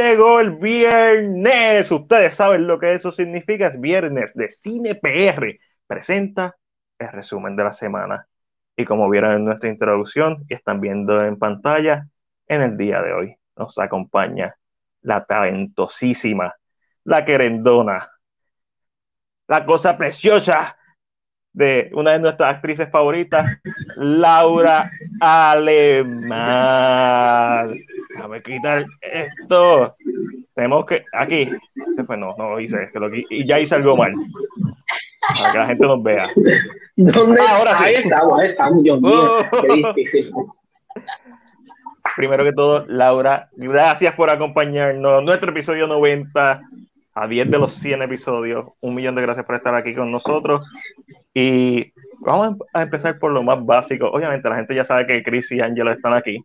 llegó el viernes. Ustedes saben lo que eso significa. Es viernes de Cine PR. Presenta el resumen de la semana. Y como vieron en nuestra introducción y están viendo en pantalla, en el día de hoy nos acompaña la talentosísima, la querendona, la cosa preciosa de una de nuestras actrices favoritas, Laura Alemán. Déjame quitar esto. Tenemos que. Aquí. Pues no, no lo hice. Que lo, y ya hice algo mal. Para que la gente nos vea. ¿Dónde? Ah, ahora sí. Ahí estamos, ahí estamos. Dios mío. Oh. Primero que todo, Laura, gracias por acompañarnos. Nuestro episodio 90 a 10 de los 100 episodios. Un millón de gracias por estar aquí con nosotros. Y vamos a empezar por lo más básico. Obviamente, la gente ya sabe que Chris y Angelo están aquí.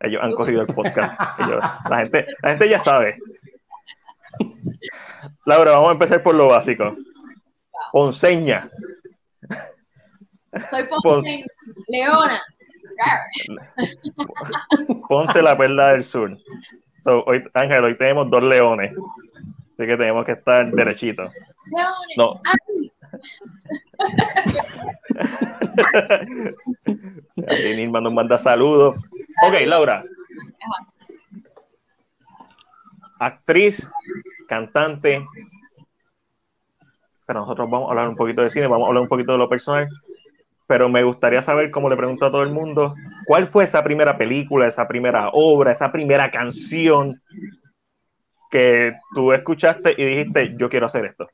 Ellos han cogido el podcast. la, gente, la gente ya sabe. Laura, vamos a empezar por lo básico. Ponceña. Soy Ponceña. Leona. Ponce la perla del sur. hoy, Ángel, hoy tenemos dos leones. Así que tenemos que estar derechitos. Leones. No. Nilma nos manda saludos. Ok, Laura. Actriz, cantante. Pero nosotros vamos a hablar un poquito de cine, vamos a hablar un poquito de lo personal. Pero me gustaría saber, como le pregunto a todo el mundo, ¿cuál fue esa primera película, esa primera obra, esa primera canción que tú escuchaste y dijiste, yo quiero hacer esto?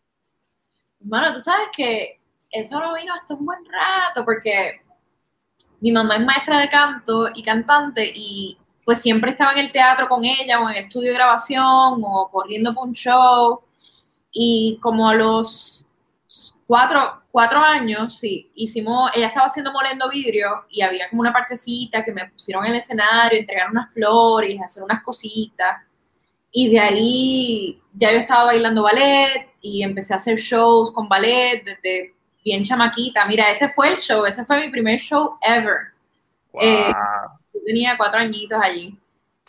Bueno, tú sabes que eso no vino hasta un buen rato porque mi mamá es maestra de canto y cantante y pues siempre estaba en el teatro con ella o en el estudio de grabación o corriendo por un show. Y como a los cuatro, cuatro años, sí, hicimos, ella estaba haciendo molendo vidrio y había como una partecita que me pusieron en el escenario, entregar unas flores, hacer unas cositas. Y de ahí ya yo estaba bailando ballet y empecé a hacer shows con ballet desde bien chamaquita. Mira, ese fue el show, ese fue mi primer show ever. Eh, yo tenía cuatro añitos allí.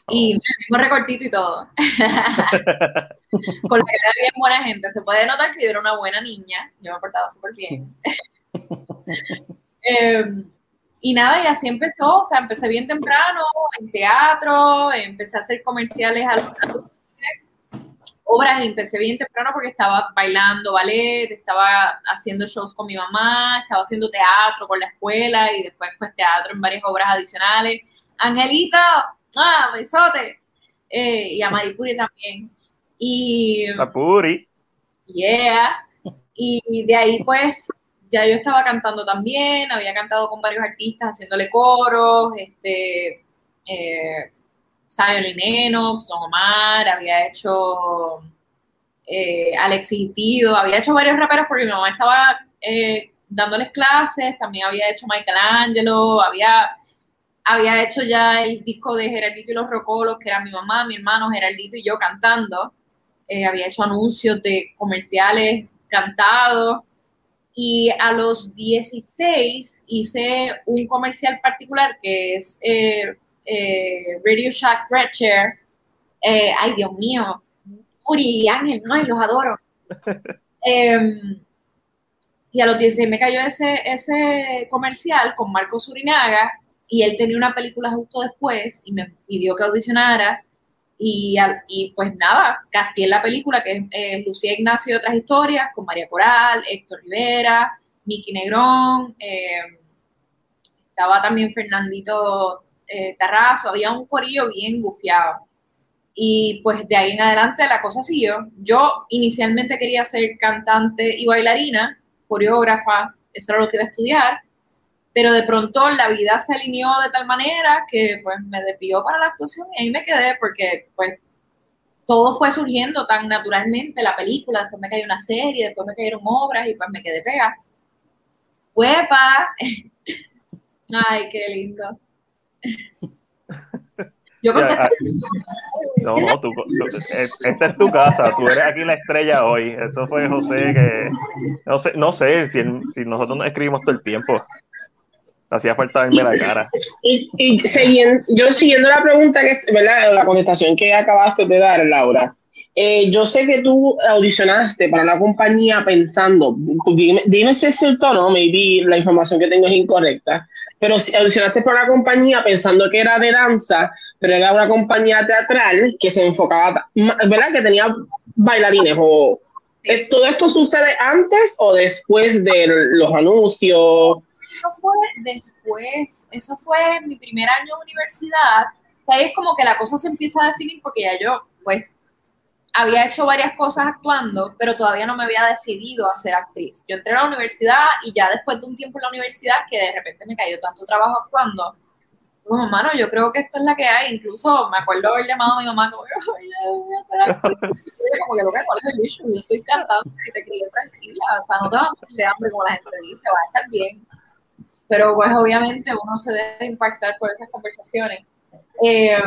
Y oh. el mismo recortito y todo. Con la que era bien buena gente. Se puede notar que yo era una buena niña. Yo me portaba súper bien. Em, y nada, y así empezó. O sea, empecé bien temprano en teatro, empecé a hacer comerciales a los obras y empecé bien temprano porque estaba bailando ballet, estaba haciendo shows con mi mamá, estaba haciendo teatro con la escuela y después pues teatro en varias obras adicionales. Angelita, ah, besote. Eh, y a Maripuri también. Y... Maripuri. Yeah. Y de ahí pues ya yo estaba cantando también, había cantado con varios artistas haciéndole coros, este... Eh, Zion Lennox, Don Omar, había hecho eh, Alexis y Fido, había hecho varios raperos porque mi mamá estaba eh, dándoles clases, también había hecho Michael Angelo, había, había hecho ya el disco de Geraldito y los Rocolos, que era mi mamá, mi hermano Geraldito y yo cantando, eh, había hecho anuncios de comerciales cantados, y a los 16 hice un comercial particular que es eh, Radio Shack Red Chair. Eh, ay, Dios mío. Uri y Ángel, ay, los adoro. Em, y a los 16 me cayó ese, ese comercial con Marco Surinaga y él tenía una película justo después y me pidió que audicionara y, y pues nada, casté en la película que es eh, Lucía Ignacio y otras historias con María Coral, Héctor Rivera, Miki Negrón, em, estaba también Fernandito eh, Tarrazo, había un corillo bien gufiado. Y pues de ahí en adelante la cosa siguió. Yo inicialmente quería ser cantante y bailarina, coreógrafa, eso era lo que iba a estudiar, pero de pronto la vida se alineó de tal manera que pues me desvió para la actuación y ahí me quedé porque pues todo fue surgiendo tan naturalmente, la película, después me cayó una serie, después me cayeron obras y pues me quedé pegada. ¡Huepa! Ay, qué lindo. Yo contesté. Ah, no, no, tú, esta es tu casa, tú eres aquí la estrella hoy. Eso fue José que. No sé, no sé si, si nosotros nos escribimos todo el tiempo. Hacía falta verme la cara. Y, y siguiendo, yo siguiendo la pregunta, que, ¿verdad? La contestación que acabaste de dar, Laura. Eh, yo sé que tú audicionaste para una compañía pensando, dime, dime si es cierto o no, maybe la información que tengo es incorrecta, pero audicionaste para una compañía pensando que era de danza, pero era una compañía teatral que se enfocaba, ¿verdad? Que tenía bailarines o... ¿Todo esto sucede antes o después de los anuncios? Eso fue después, eso fue mi primer año de universidad, ahí es como que la cosa se empieza a definir porque ya yo, pues, había hecho varias cosas actuando, pero todavía no me había decidido a ser actriz. Yo entré a la universidad y ya después de un tiempo en la universidad que de repente me cayó tanto trabajo actuando, como, mano, yo creo que esto es la que hay. Incluso me acuerdo haber llamado a mi mamá como, voy a ser actriz. como que lo que es el issue, yo soy cantante y te crié tranquila, o sea, no te vas a morir de hambre como la gente dice, va a estar bien. Pero pues obviamente uno se debe impactar por esas conversaciones. Eh,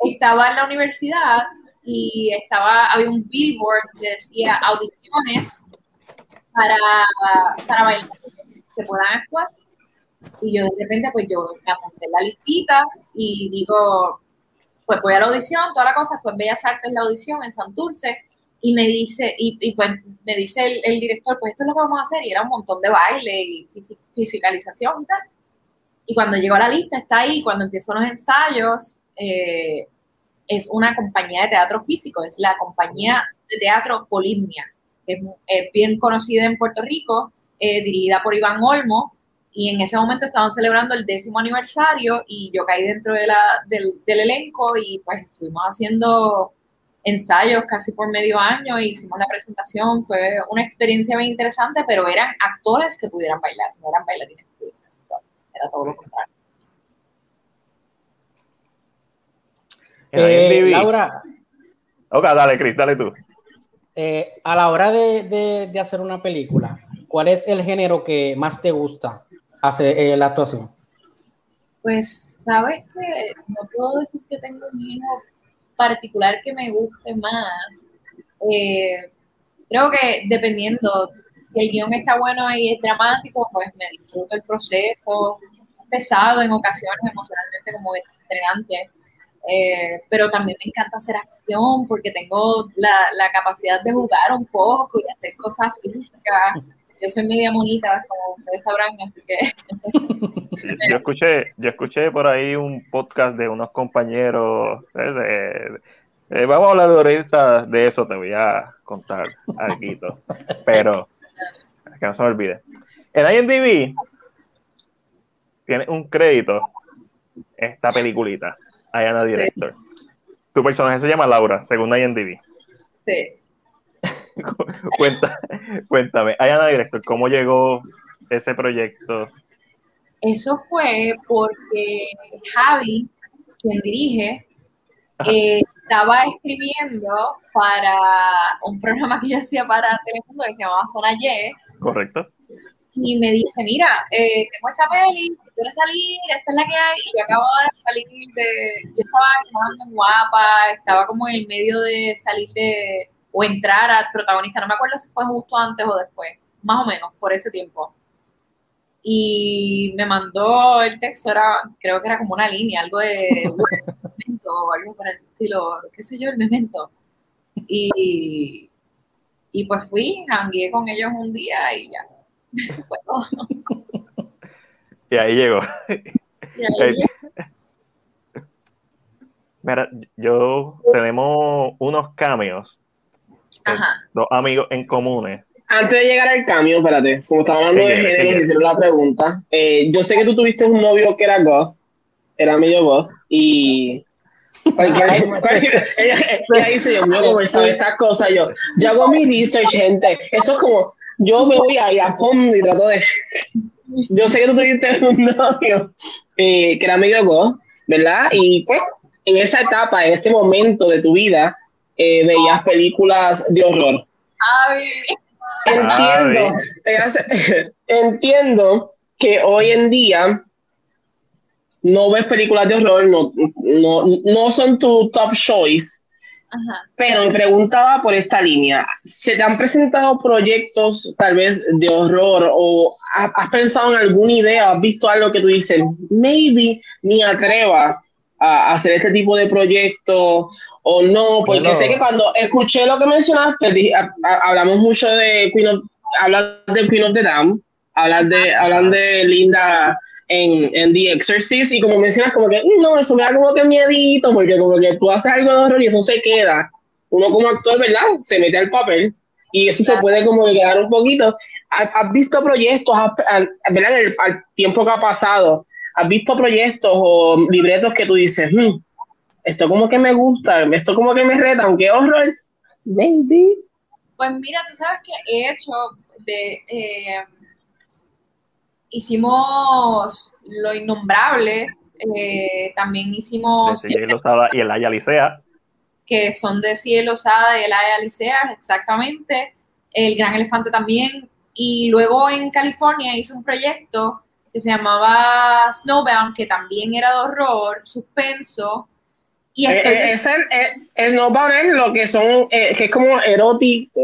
estaba en la universidad y estaba, había un billboard que decía audiciones para, para bailar que puedan actuar. Y yo de repente, pues yo me apunté en la listita y digo, pues voy a la audición, toda la cosa, fue en Bellas Artes la audición en Santurce y me dice, y, y pues me dice el, director, pues esto es lo que vamos a hacer, y era un montón de baile y fisicalización y tal. Y cuando llegó a la lista, está ahí, cuando empiezo los ensayos, eh, es una compañía de teatro físico, es la compañía de teatro Polimnia, que es, bien conocida en Puerto Rico, eh, dirigida por Iván Olmo, y en ese momento estaban celebrando el décimo aniversario y yo caí dentro de la, del, del, elenco y pues estuvimos haciendo ensayos casi por medio año y hicimos la presentación, fue una experiencia bien interesante, pero eran actores que pudieran bailar, no eran bailarines que pudiesen era todo lo contrario. Eh, Laura. Ok, dale, Cris, dale tú. Eh, a la hora de, de, hacer una película, ¿cuál es el género que más te gusta hacer eh, la actuación? Pues, sabes que no puedo decir que tengo un género particular que me guste más. creo que dependiendo, si el guion está bueno y es dramático, pues me disfruto el proceso, pesado en ocasiones emocionalmente como estrenante eh, pero también me encanta hacer acción porque tengo la, capacidad de jugar un poco y hacer cosas físicas. Yo soy media monita, como ustedes sabrán, así que... yo, escuché, yo escuché por ahí un podcast de unos compañeros, eh, vamos a hablar ahorita de eso, te voy a contar algo, pero que no se me olvide. En IMDb tiene un crédito esta peliculita Ayana Director. Tu personaje se llama Laura, según IMDb. Sí. Cuenta, cuéntame, Ayana Director, ¿cómo llegó ese proyecto? Eso fue porque Javi, quien dirige, estaba escribiendo para un programa que yo hacía para Telemundo que se llamaba Zona Y. Correcto y me dice, mira, eh, tengo esta peli, quieres salir, esta es la que hay, y yo acabo de salir de, yo estaba trabajando en Guapa, estaba como en el medio de salir de, o entrar al protagonista, no me acuerdo si fue justo antes o después, más o menos, por ese tiempo. Y me mandó el texto, era, creo que era como una línea, algo de memento o algo para el estilo, qué sé yo, el memento. Y, y pues fui, hangué con ellos un día y ya y ahí llegó. Mira, yo tenemos unos cambios. Dos amigos en comunes. Antes de llegar al cambio, espérate, como estaba hablando de género, hicieron la pregunta. Eh, yo sé que tú tuviste un novio que era goth, era medio goth, y ella, dice, yo me voy a saber estas cosas, yo, yo hago mi research, gente. Esto es como, yo me voy a ir a fondo y trato de. Yo sé que tú tuviste un novio eh, que era medio go, ¿verdad? Y pues, en esa etapa, en ese momento de tu vida, eh, veías películas de horror. Ay. Entiendo, entiendo que hoy en día no ves películas de horror, no, no, no son tu top choice, Ajá. Pero me preguntaba por esta línea, ¿se te han presentado proyectos tal vez de horror o ha- has pensado en alguna idea, has visto algo que tú dices, maybe ni atreva a hacer este tipo de proyecto o no? Porque Bueno. sé que cuando escuché lo que mencionaste, dije, a- a- hablamos mucho de Queen of, hablas de Queen of the Dam, hablas de, hablan de Linda en, en The Exorcist y como mencionas como que "Mm, no, eso me da como que miedito porque como que tú haces algo de horror y eso se queda. Uno como actor, ¿verdad? Se mete al papel y eso se puede como que quedar un poquito. ¿Has, has visto proyectos, has- ¿verdad? El, al tiempo que ha pasado, has visto proyectos o libretos que tú dices, "Hmm, esto como que me gusta, esto como que me reta, aunque horror, maybe. Pues mira, tú sabes que he hecho de eh, hicimos lo innombrable, eh, también De hicimos Cielo Lozada y el Aya Licea. que son de Cielo Osada y el Aya Licea, exactamente, el Gran Elefante también, y luego en California hice un proyecto que se llamaba Snowbound, que también era de horror, suspenso, y Eh, estoy eh, es, es no poner lo que son, eh, que es como erótico.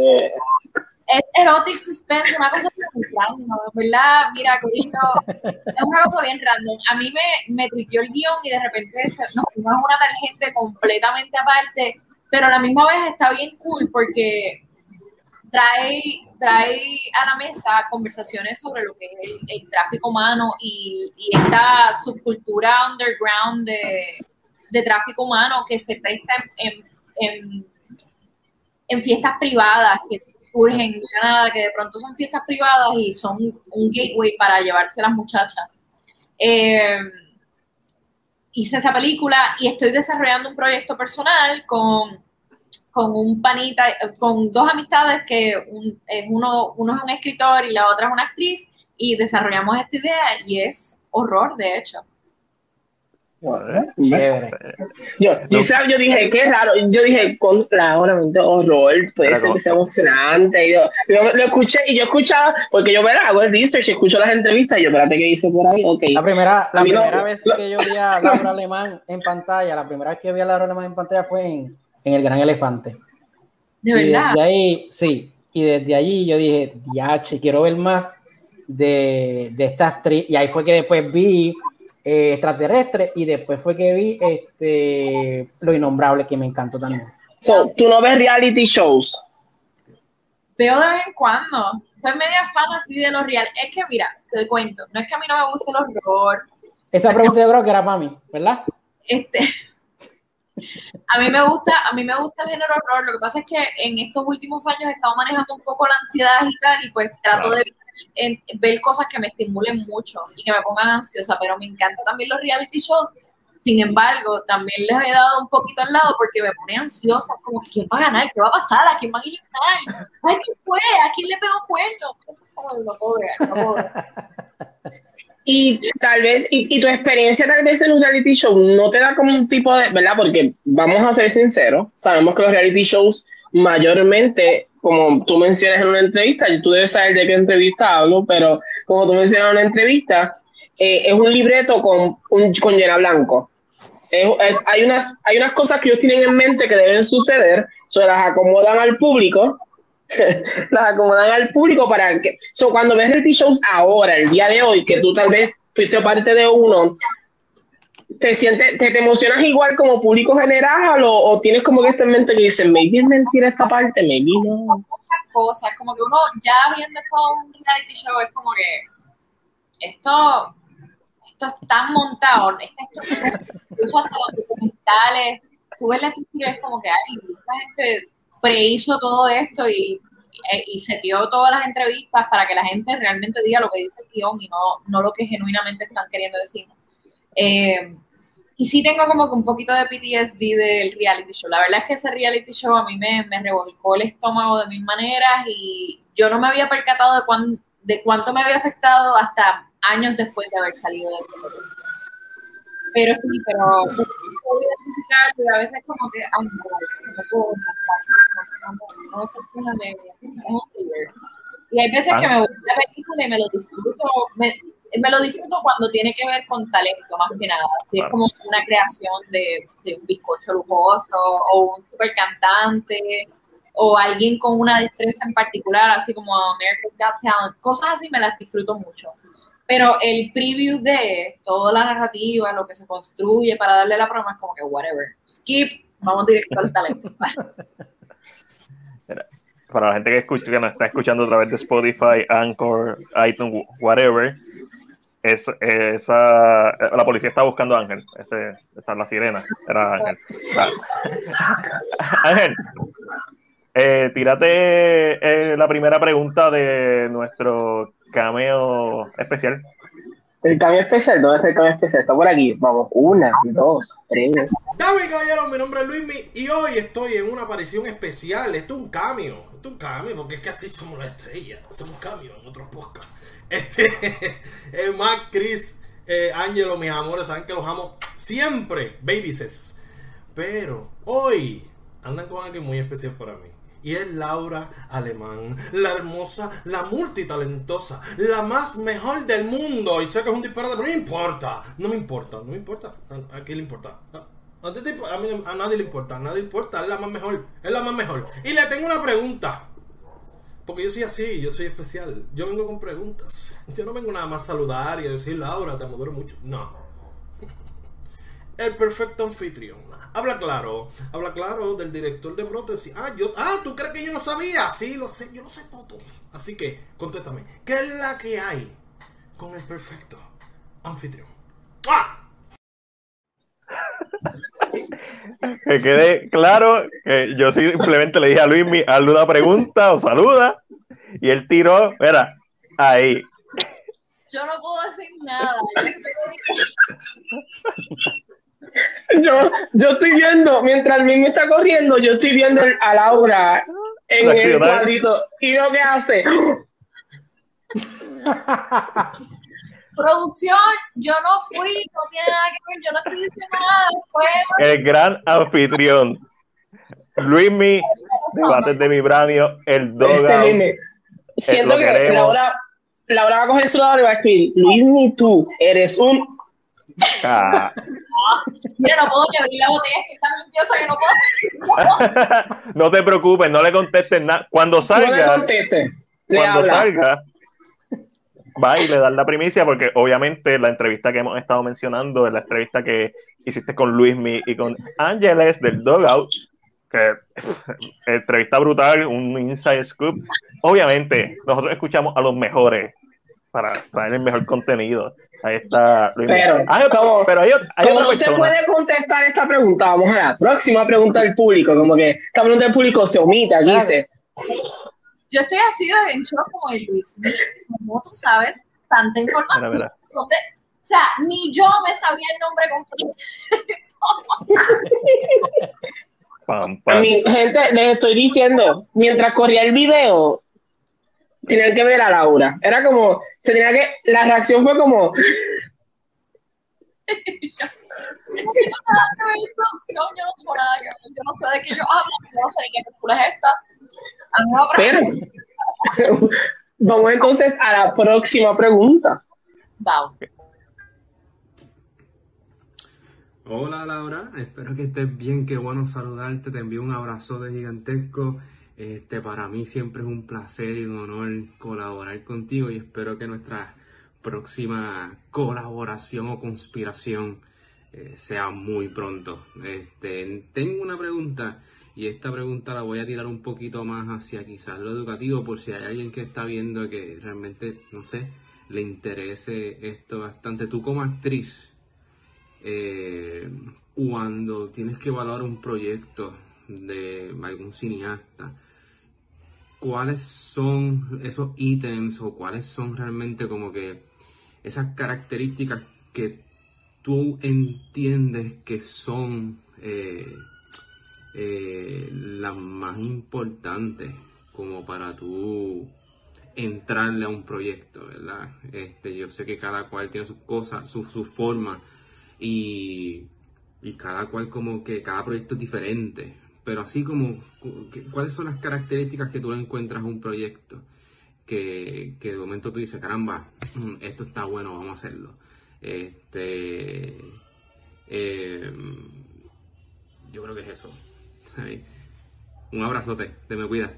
Es erotic suspense, una cosa muy random, ¿verdad? Mira, Corito, es una cosa bien random. A mí me, me tripió el guion y de repente nos fuimos una tangente completamente aparte, pero a la misma vez está bien cool porque trae, trae a la mesa conversaciones sobre lo que es el, el tráfico humano y, y esta subcultura underground de, de tráfico humano que se presta en, en- en- en fiestas privadas que surgen de nada, que de pronto son fiestas privadas y son un gateway para llevarse las muchachas. Eh, hice esa película y estoy desarrollando un proyecto personal con, con un panita, con dos amistades que un- es uno, uno es un escritor y la otra es una actriz y desarrollamos esta idea y es horror, de hecho. Chévere. Yo, yo, sab- yo dije, qué raro. Yo dije, contra, obviamente, horror, puede ser que sea emocionante. Y yo, yo lo escuché y yo escuchaba, porque yo ¿verdad? hago el research, escucho las entrevistas y yo, espérate, ¿qué dice por ahí? Ok. La primera, la A mí no- primera vez no- que yo vi a Laura Alemán en pantalla, la primera vez que vi a Laura Alemán en pantalla fue en, en El Gran Elefante. De Y verdad. desde ahí, sí, y desde allí yo dije, diache, quiero ver más de, de esta actriz. Y ahí fue que después vi eh, Extraterrestre y después fue que vi este Lo Innombrable, que me encantó también. So, tú no ves reality shows. Veo de vez en cuando. Soy media fan así de lo real. Es que, mira, te cuento, no es que a mí no me guste el horror. Esa pregunta yo creo que era para mí, ¿verdad? Este, a mí me gusta, a mí me gusta el género horror. Lo que pasa es que en estos últimos años he estado manejando un poco la ansiedad y tal, y pues trato de en- ver cosas que me estimulen mucho y que me pongan ansiosa, pero me encantan también los reality shows. Sin embargo, también les he dado un poquito al lado porque me pone ansiosa, como quién va a ganar, qué va a pasar, a quién va a eliminar, ay, quién fue, a quién le pegó cuerno. No. Y tal vez, y tu experiencia tal vez en un reality show no te da como un tipo de, ¿verdad? Porque vamos a ser sinceros, sabemos que los reality shows mayormente, como tú mencionas en una entrevista, tú debes saber de qué entrevista hablo, pero como tú mencionas en una entrevista, eh, es un libreto con, un, con llena blanco. Es- es- hay, unas, hay unas cosas que ellos tienen en mente que deben suceder, se las acomodan al público las acomodan al público para que. So, cuando ves reality shows ahora, el día de hoy, que tú tal vez fuiste parte de uno, ¿te sientes, te, te emocionas igual como público general o, tienes como que esto en mente que dices, maybe es mentira esta parte, maybe no? muchas cosas, como que uno ya viendo todo un reality show es como que esto, esto está montado, esto, esto, incluso hasta los documentales, tú ves la estructura y es como que, ay, esta gente prehizo todo esto y, y, setió todas las entrevistas para que la gente realmente diga lo que dice el guion y no, no lo que genuinamente están queriendo decir. Eh, y sí tengo como que un poquito de PTSD del reality show. La verdad es que ese reality show a mí me, me revolcó el estómago de mil maneras y yo no me había percatado de, cuán, de cuánto me había afectado hasta años después de haber salido de ese programa. Pero sí, pero yo a veces como que, ay, no, no puedo, no, no, no, no. Y hay veces que me voy a la película y me lo disfruto, me, me lo disfruto cuando tiene que ver con talento, más que nada. Si es como una creación de un bizcocho lujoso o un super cantante o alguien con una destreza en particular, así como America's Got Talent, cosas así me las disfruto mucho. Pero el preview de toda la narrativa, lo que se construye para darle la broma es como que whatever. Skip, vamos directo al talento. Para la gente que escucha, que nos está escuchando a través de Spotify, Anchor, iTunes, whatever, es, esa, la policía está buscando a Ángel. Ese, esa es la sirena. Era Ángel. Ángel, eh, tírate eh, la primera pregunta de nuestro cameo especial. El cameo especial, ¿dónde está el cameo especial? Está por aquí. Vamos, una, dos, tres. Dame, caballero, mi nombre es Luismi y hoy estoy en una aparición especial. Esto es un cameo. Un cameo porque es que así somos las estrellas. Hacemos cameo en otros podcasts. Este es Mac, Chris, eh, Angelo, mis amores, saben que los amo siempre, babies. Pero hoy andan con alguien muy especial para mí y es Laura Alemán, la hermosa, la multitalentosa, la más mejor del mundo. Y sé que es un disparate, pero no me importa, no me importa, no me importa. ¿A, quién le importa? A, a, nadie le importa, a nadie le importa, es la más mejor, es la más mejor. Y le tengo una pregunta. Porque yo soy así, yo soy especial. Yo vengo con preguntas. Yo no vengo nada más a saludar y a decir, Laura, te adoro mucho. No. El perfecto anfitrión Habla claro, habla claro del director de prótesis. Ah, yo, ah, ¿tú crees que yo no sabía? Sí, lo sé, yo lo sé todo. Así que, contéstame, ¿qué es la que hay con el perfecto anfitrión? ¡Ah! Que quede claro que yo simplemente le dije a Luis, hazle una pregunta o saluda, y él tiró, mira, ahí. Yo no puedo decir nada. Yo, yo estoy viendo, mientras el mismo está corriendo, yo estoy viendo a Laura en el cuadrito y lo que hace. Producción, yo no fui, no tiene nada que ver, yo no estoy diciendo nada. El gran anfitrión, Luismi, debates de Vibranio, el Doga. Este, Siento que Laura, Laura va a coger el celular y va a escribir, Luismi, tú eres un Ah. Mira, no puedo ni abrir la botella, que está limpiosa que no puedo. no te preocupes, no le contestes nada. Cuando salga, no le cuando salga, va y le das la primicia, porque obviamente la entrevista que hemos estado mencionando es la entrevista que hiciste con Luismi y con Ángeles del Dogout, que entrevista brutal, un inside scoop. Obviamente, nosotros escuchamos a los mejores para traer el mejor contenido. Ahí está. Pero, ah, como, pero no se puede contestar esta pregunta, vamos a la próxima pregunta del público. Como que esta pregunta del público se omite aquí. Dice. Yo estoy así de en shock como el Luis. ¿Cómo tú sabes tanta información? O sea, ni yo me sabía el nombre completo. Mi gente, les estoy diciendo, mientras corría el video, tenían que ver a Laura. Era como, se tenía que, la reacción fue como... yo no sé de qué yo hablo, yo no sé de qué película es esta. Pero, vamos entonces a la próxima pregunta. Vamos. Hola Laura, espero que estés bien, qué bueno saludarte, te envío un abrazo de gigantesco este, para mí siempre es un placer y un honor colaborar contigo y espero que nuestra próxima colaboración o conspiración eh, sea muy pronto. Este, tengo una pregunta y esta pregunta la voy a tirar un poquito más hacia quizás lo educativo por si hay alguien que está viendo que realmente, no sé, le interese esto bastante. Tú como actriz, eh, cuando tienes que evaluar un proyecto de algún cineasta, cuáles son esos ítems o cuáles son realmente como que esas características que tú entiendes que son eh, eh, las más importantes como para tú entrarle a un proyecto, ¿verdad? Este, yo sé que cada cual tiene sus cosas, su, su forma y, y cada cual como que cada proyecto es diferente, pero así como, ¿cuáles son las características que tú encuentras en un proyecto que, que de momento tú dices, caramba, mm, esto está bueno, vamos a hacerlo. Este, eh, yo creo que es eso. Un abrazote, te me cuida.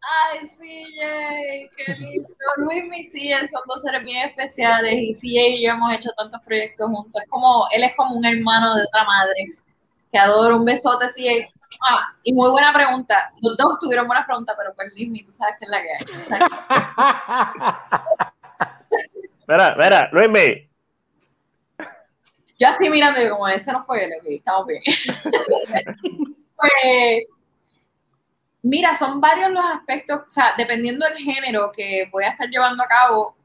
Ay, CJ, qué lindo. Luis y CJ son dos seres bien especiales y CJ y yo hemos hecho tantos proyectos juntos. Es como, él es como un hermano de otra madre que adoro. Un besote, CJ. Ah, y muy buena pregunta. Los dos tuvieron buenas preguntas, pero pues Luis, tú sabes que es la que hay. Mira, mira, Luis Yo así mirando, como ese no fue él, estamos bien. pues Mira, son varios los aspectos, o sea, dependiendo del género que voy a estar llevando a cabo,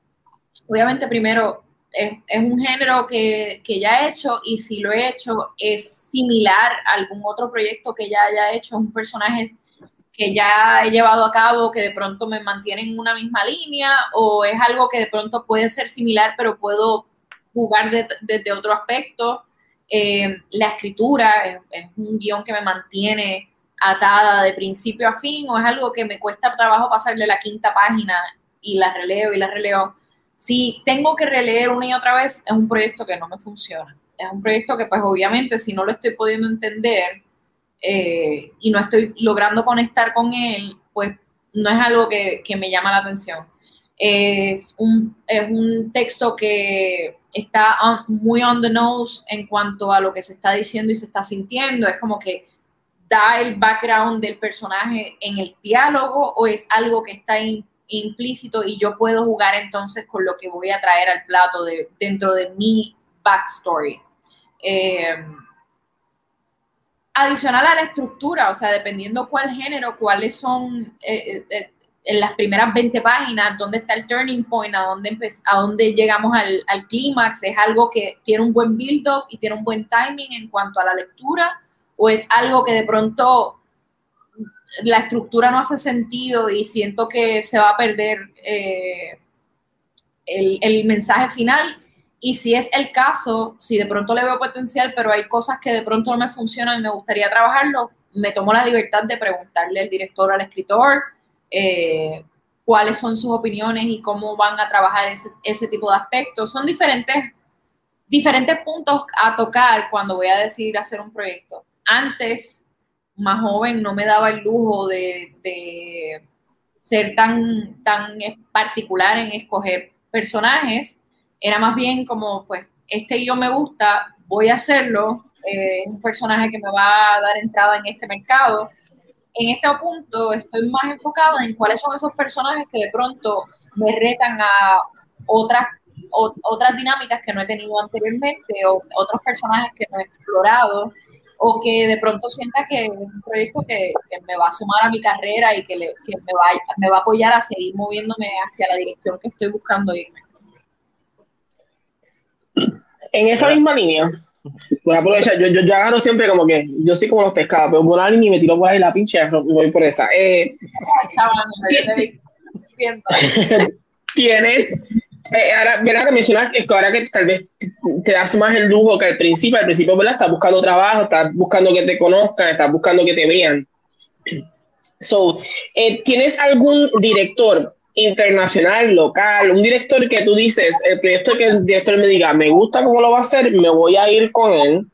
obviamente primero es, un género que, ya he hecho y si lo he hecho es similar a algún otro proyecto que ya haya hecho, un personaje que ya he llevado a cabo que de pronto me mantiene en una misma línea o es algo que de pronto puede ser similar pero puedo jugar desde otro aspecto. Eh, la escritura es un guion que me mantiene atada de principio a fin o es algo que me cuesta trabajo pasarle la quinta página y la releo y la releo. Si tengo que releer una y otra vez, es un proyecto que no me funciona. Es un proyecto que pues obviamente si no lo estoy pudiendo entender eh, y no estoy logrando conectar con él, pues no es algo que, que me llama la atención. Es un, es un texto que está muy on the nose en cuanto a lo que se está diciendo y se está sintiendo. Es como que da el background del personaje en el diálogo o es algo que está implícito y yo puedo jugar entonces con lo que voy a traer al plato de, dentro de mi backstory. Eh, adicional a la estructura, o sea, dependiendo cuál género, cuáles son eh, eh, en las primeras 20 páginas, dónde está el turning point, a dónde, a dónde llegamos al, al clímax, es algo que tiene un buen build-up y tiene un buen timing en cuanto a la lectura o es algo que de pronto la estructura no hace sentido y siento que se va a perder eh, el, mensaje final. Y si es el caso, si de pronto le veo potencial, pero hay cosas que de pronto no me funcionan me gustaría trabajarlo, me tomo la libertad de preguntarle al director, al escritor, eh, cuáles son sus opiniones y cómo van a trabajar ese, tipo de aspectos. Son diferentes, diferentes puntos a tocar cuando voy a decidir hacer un proyecto antes, más joven, no me daba el lujo de, ser tan, tan particular en escoger personajes. Era más bien como, pues, este yo me gusta, voy a hacerlo. Eh, es un personaje que me va a dar entrada en este mercado. En este punto estoy más enfocado en cuáles son esos personajes que de pronto me retan a otras, otras dinámicas que no he tenido anteriormente o otros personajes que no he explorado o que de pronto sienta que es un proyecto que, me va a sumar a mi carrera y que, me, va, me va a apoyar a seguir moviéndome hacia la dirección que estoy buscando irme. En esa misma línea, voy a aprovechar, yo, yo, yo, agarro siempre como que, yo soy como los pescados, pero por alguien y me tiro por ahí la pinche y voy por esa. Eh, ¿Tienes eh, ahora. Que mencionas que ahora que tal vez te das más el lujo que al principio, al principio, ¿verdad? Estás buscando trabajo, estás buscando que te conozcan, estás buscando que te vean. So, eh, ¿tienes algún director internacional, local, un director que tú dices, el proyecto que el director me diga, me gusta cómo lo va a hacer, me voy a ir con él?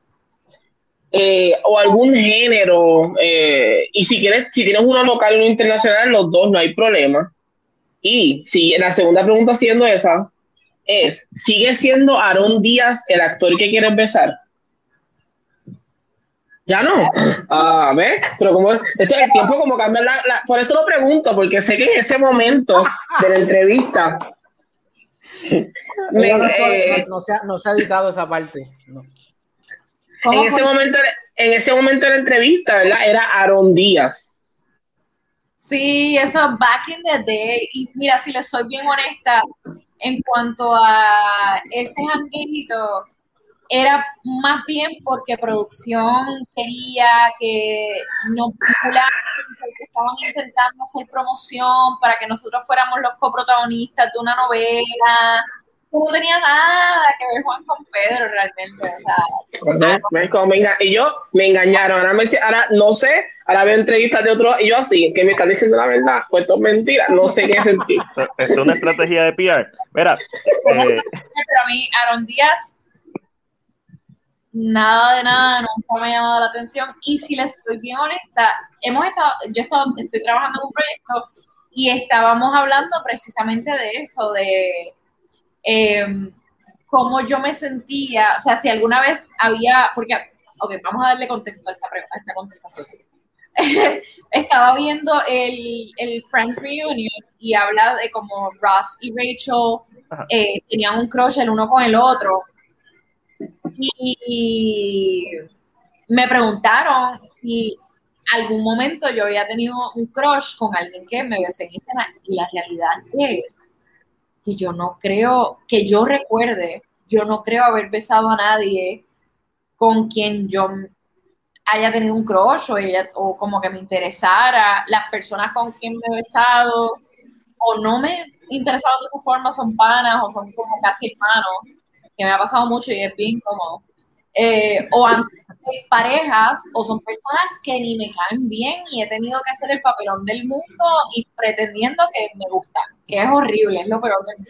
Eh, o algún género, y si quieres, si tienes uno local y uno internacional, los dos, no hay problema y si la segunda pregunta siendo esa, es, ¿sigue siendo Aarón Díaz el actor que quieres besar? Ya no. A ver, pero como eso es el tiempo como cambia la, Por eso lo pregunto, porque sé que en ese momento de la entrevista. Eh, no, se ha, editado esa parte. En ese, momento, en ese momento de la entrevista, ¿verdad? Era Aarón Díaz. Sí, eso back in the day. Y mira, si le soy bien honesta, en cuanto a ese janguito, era más bien porque producción quería que nos vincularan, porque estaban intentando hacer promoción para que nosotros fuéramos los coprotagonistas de una novela. No tenía nada que ver Juan con Pedro realmente. O sea, y yo me engañaron. Ahora, me, ahora no sé Ahora veo entrevistas de otros y yo así, que me están diciendo la verdad, pues esto es mentira, no sé qué sentir. Es una estrategia de PR. Mira, Pero eh, a mí, Aaron Díaz, nada de nada, nunca me ha llamado la atención. Y si les estoy bien honesta, hemos estado, yo he estado, estoy trabajando en un proyecto y estábamos hablando precisamente de eso, de em, cómo yo me sentía, o sea, si alguna vez había, porque, ok, vamos a darle contexto a esta, a esta contestación. Estaba viendo el, el Friends Reunion y habla de cómo Ross y Rachel eh, tenían un crush el uno con el otro. Y me preguntaron si algún momento yo había tenido un crush con alguien que me besé en escena y la realidad es que yo no creo, que yo recuerde, yo no creo haber besado a nadie con quien yo haya tenido un crush o, ella, o como que me interesara. Las personas con quien me he besado o no me he interesado de esa forma son panas o son como casi hermanos, que me ha pasado mucho y es bien incómodo. Eh, o han sido seis parejas o son personas que ni me caen bien y he tenido que hacer el papelón del mundo y pretendiendo que me gustan, que es horrible, es lo peor del.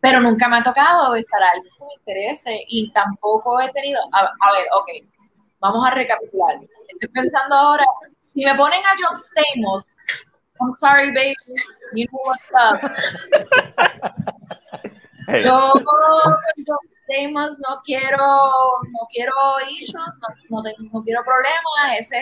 Pero nunca me ha tocado besar a alguien que me interese y tampoco he tenido, a, a ver, ok, vamos a recapitular. Estoy pensando ahora, si me ponen a John Stamos, I'm sorry baby, you know what's up. Yo John Stamos no quiero, no quiero issues, no, no, no quiero problemas, ese,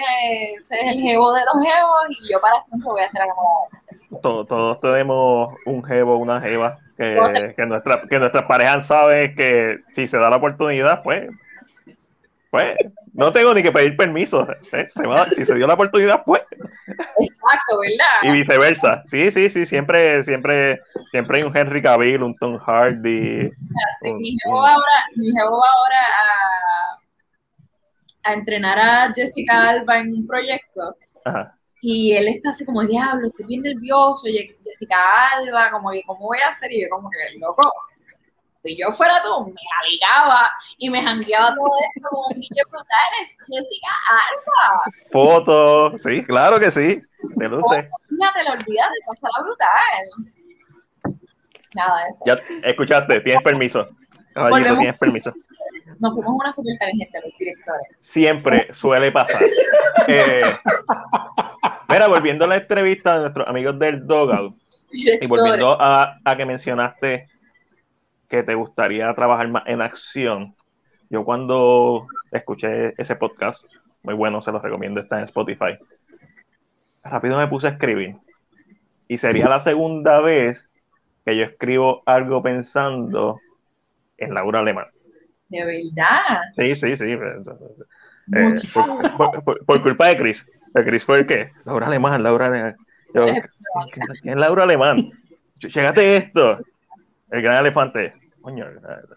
ese es el jevo de los jevos y yo para siempre voy a estar enamorada. to- todos tenemos un jevo, una jeva, que, Todos que, nuestra, que nuestras parejas saben que si se da la oportunidad, pues, pues, no tengo ni que pedir permiso. ¿eh? Se va- si se dio la oportunidad, pues, Exacto, ¿verdad? y viceversa. Sí, sí, sí, siempre, siempre, siempre hay un Henry Cavill, un Tom Hardy. Así, un- mi jevo ahora, mi jevo va ahora a, a entrenar a Jessica Alba en un proyecto Ajá. y él está así como, diablo, estoy bien nervioso, Jessica Alba, como que, ¿cómo voy a hacer? Y yo como que, loco, si yo fuera tú, me aligaba y me jangueaba todo esto como un niño brutal, es Jessica Alba. Fotos, sí, claro que sí. Te lo sé. Fíjate, lo olvídate, pasarla brutal. Nada de eso. Ya escuchaste, tienes permiso. Caballito, tienes permiso. Nos fuimos una super inteligente los directores. Siempre suele pasar. Eh, mira, volviendo a la entrevista de nuestros amigos del Dogout y volviendo a, a que mencionaste que te gustaría trabajar más en acción, yo cuando escuché ese podcast, muy bueno, se los recomiendo, está en Spotify, rápido me puse a escribir. Y sería la segunda vez que yo escribo algo pensando en Laura Alemán. De verdad. Sí, sí, sí. Eh, Muchas por, por- por- por culpa de Chris. De Chris fue el que, Laura Alemán, Laura Alemán. Yo, ¿Quién es Laura Alemán? Llegate esto. El gran elefante. Coño,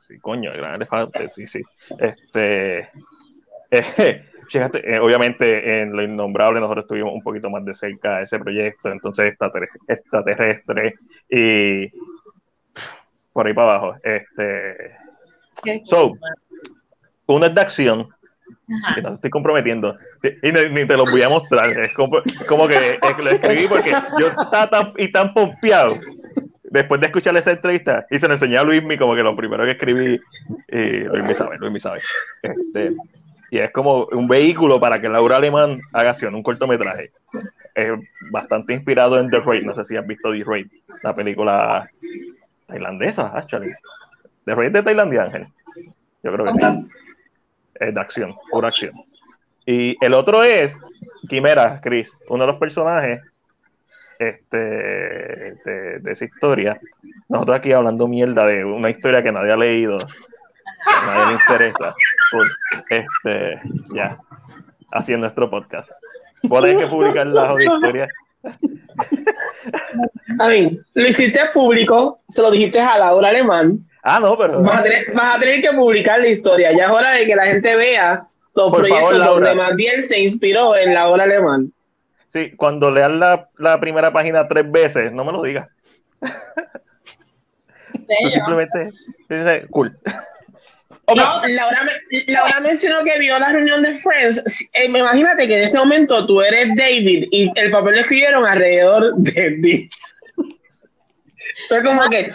sí, coño, el gran elefante, sí, sí. Este, eh, fíjate, eh, obviamente en lo innombrable nosotros estuvimos un poquito más de cerca de ese proyecto, entonces extrater- extraterrestre y por ahí para abajo. Este, So, uno es de acción, que no te estoy comprometiendo, y ni, ni te lo voy a mostrar, es como, como que eh, lo escribí porque yo estaba tan, y tan pompeado después de escuchar esa entrevista y se lo enseñé a Luismi como que lo primero que escribí y Luismi sabe, Luismi sabe. Este, y es como un vehículo para que Laura Alemán haga acción, un cortometraje. Es bastante inspirado en The Raid, no sé si han visto The Raid la película tailandesa, actually. The Raid de Tailandia, Ángel. Yo creo que sí. Es de acción, pura acción. Y el otro es Quimera, Chris, uno de los personajes este, de, de esa historia. Nosotros aquí hablando mierda de una historia que nadie ha leído, que a nadie le interesa. Cool. Este, ya, haciendo nuestro podcast. Vos tenés que publicar la jodida historia. A mí, lo hiciste público, se lo dijiste a Laura Alemán. Ah, no, pero. Vas a, tener, vas a tener que publicar la historia. Ya es hora de que la gente vea los Por proyectos favor, Laura. donde Matiel se inspiró en Laura Alemán. Sí, cuando leas la, la primera página tres veces, no me lo digas. Tú simplemente dices, cool. Ok, No, Laura mencionó que vio la reunión de Friends. Eh, imagínate que en este momento tú eres David y el papel lo escribieron alrededor de ti. Fue como que,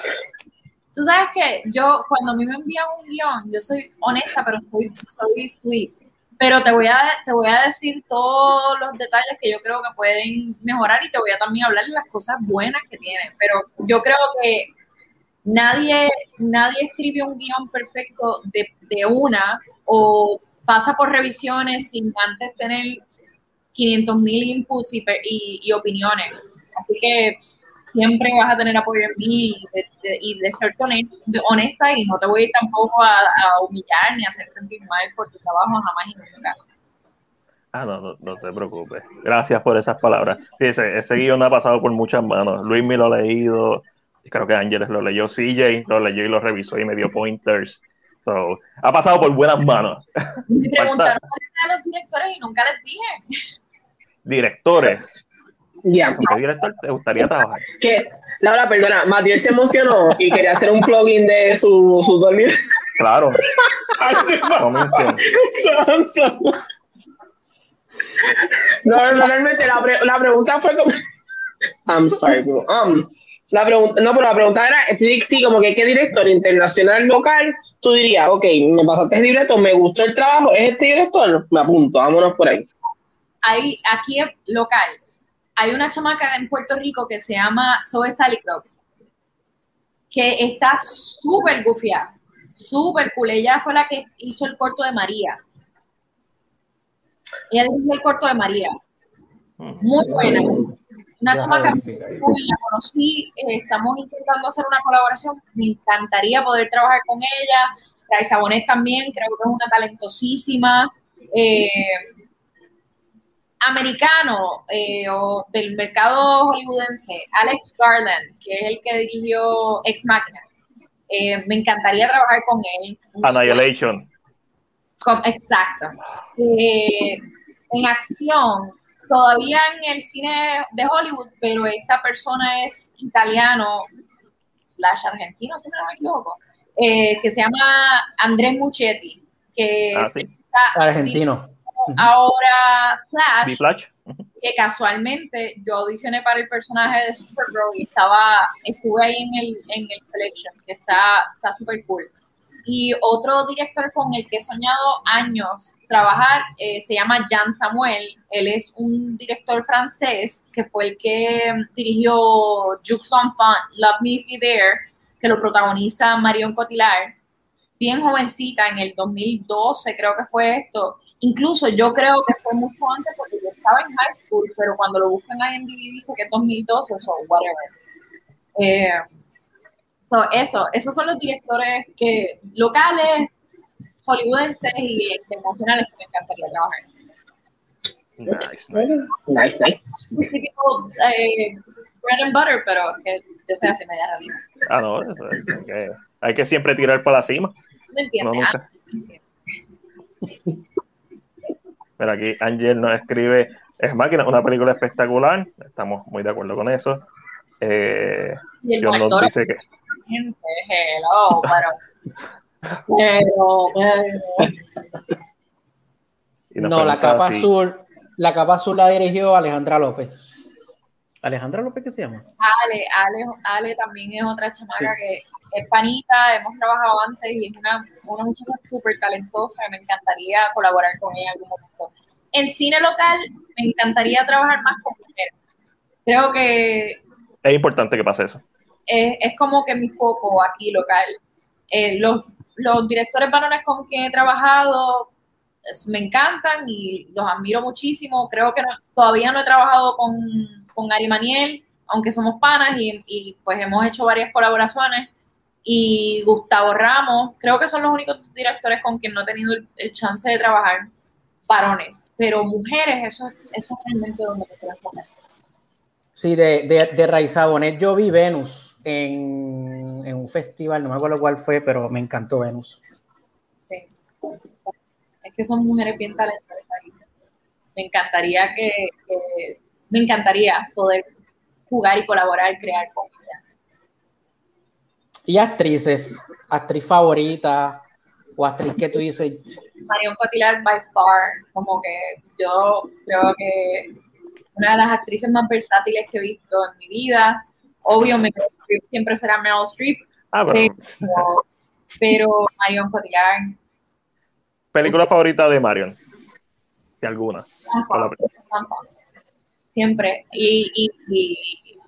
Tú sabes que yo, cuando a mí me envían un guion, yo soy honesta, pero soy, soy sweet. Pero te voy, a, te voy a decir todos los detalles que yo creo que pueden mejorar y te voy a también hablar de las cosas buenas que tiene. Pero yo creo que nadie, nadie escribe un guion perfecto de, de una o pasa por revisiones sin antes tener 500 mil inputs y, y- y opiniones. Así que siempre vas a tener apoyo en mí y de, de- y de ser honesta y no te voy a ir tampoco a, a humillar ni a hacer sentir mal por tu trabajo jamás y nunca. Ah, no, no, no te preocupes. Gracias por esas palabras. Fíjese, ese guion ha pasado por muchas manos. Luis me lo ha leído, y creo que Ángeles lo leyó, CJ lo leyó y lo revisó y me dio pointers. So, ha pasado por buenas manos. Me preguntaron de los directores y nunca les dije. Directores, ya. ¿con qué director te gustaría trabajar? Que, Laura, perdona, Matiel se emocionó y quería hacer un plugin de su, su dormir. Claro. No, no, realmente la, pre- la pregunta fue como. I'm sorry, bro. Um, la pregunta, no, pero la pregunta era, sí, sí, como que qué director internacional local tú dirías, ok, me pasaste el libreto, me gustó el trabajo, es este director, me apunto, vámonos por ahí. Hay, aquí en local, hay una chamaca en Puerto Rico que se llama Zoe Salicrop, que está súper gufiada, súper cool. Ella fue la que hizo el corto de María. Ella hizo el corto de María. Muy buena. Una chamaca verificar. cool, la conocí, eh, estamos intentando hacer una colaboración. Me encantaría poder trabajar con ella. Raiza Bonet también, creo que es una talentosísima. Eh, americano eh, o del mercado hollywoodense, Alex Garland, que es el que dirigió Ex Machina. Eh, me encantaría trabajar con él. Annihilation. Exacto. Eh, en acción, todavía en el cine de Hollywood, pero esta persona es italiano, slash argentino, si no me equivoco, eh, que se llama Andrés Muchetti, que Ah, es- sí. Ahora Flash, B-Flash. que casualmente yo audicioné para el personaje de Supergirl y estaba, estuve ahí en el, en el selection, que está está súper cool. Y otro director con el que he soñado años trabajar eh, se llama Jean Samuel. Él es un director francés que fue el que mm, dirigió Jux Enfant, Love Me If You're There, que lo protagoniza Marion Cotillard. Bien jovencita, en el 2012 creo que fue esto. Incluso yo creo que fue mucho antes porque yo estaba en high school, pero cuando lo buscan en IMDb dice que es 2012, so whatever. Eh, so eso, esos son los directores que locales, hollywoodenses y internacionales que me encantaría trabajar. Nice, nice. Nice, nice. Es típico eh, bread and butter, pero que yo soy así media realidad. Ah, no, eso es- hay, que, hay que siempre tirar para la cima. ¿Me entiendes? No, nunca. Pero aquí Angel nos escribe, es máquina, una película espectacular, estamos muy de acuerdo con eso. Eh, y el John nos dice que gente, hello, pero, pero, pero, y nos No, la capa azul, la capa azul la dirigió Alejandra López. Alejandra López, ¿qué se llama? Ale, Ale, Ale también es otra chamaca que es panita, hemos trabajado antes y es una, una muchacha súper talentosa que me encantaría colaborar con ella en algún momento. En cine local me encantaría trabajar más con mujeres. Creo que Es importante que pase eso. es, es como que mi foco aquí local. Eh, los, los directores varones con quien he trabajado es- me encantan y los admiro muchísimo. Creo que no- todavía no he trabajado con, con Ari Maniel, aunque somos panas y, y, pues hemos hecho varias colaboraciones. Y Gustavo Ramos, creo que son los únicos directores con quien no he tenido el, el chance de trabajar varones, pero mujeres, eso, eso es realmente donde me quiero enfocar. Sí, de, de, de Raiza Bonet yo vi Venus en, en un festival, no me acuerdo cuál fue, pero me encantó Venus. Sí. Es que son mujeres bien talentosas y me encantaría que, que- me encantaría poder jugar y colaborar, crear con ellas. Y actrices, actriz favorita o actriz que tú dices. Marion Cotillard, by far, como que yo creo que una de las actrices más versátiles que he visto en mi vida. Obvio, siempre será Meryl Streep, Ah, pero, pero Marion Cotillard. ¿Película favorita de Marion? ¿De alguna? Siempre. Y, y, y,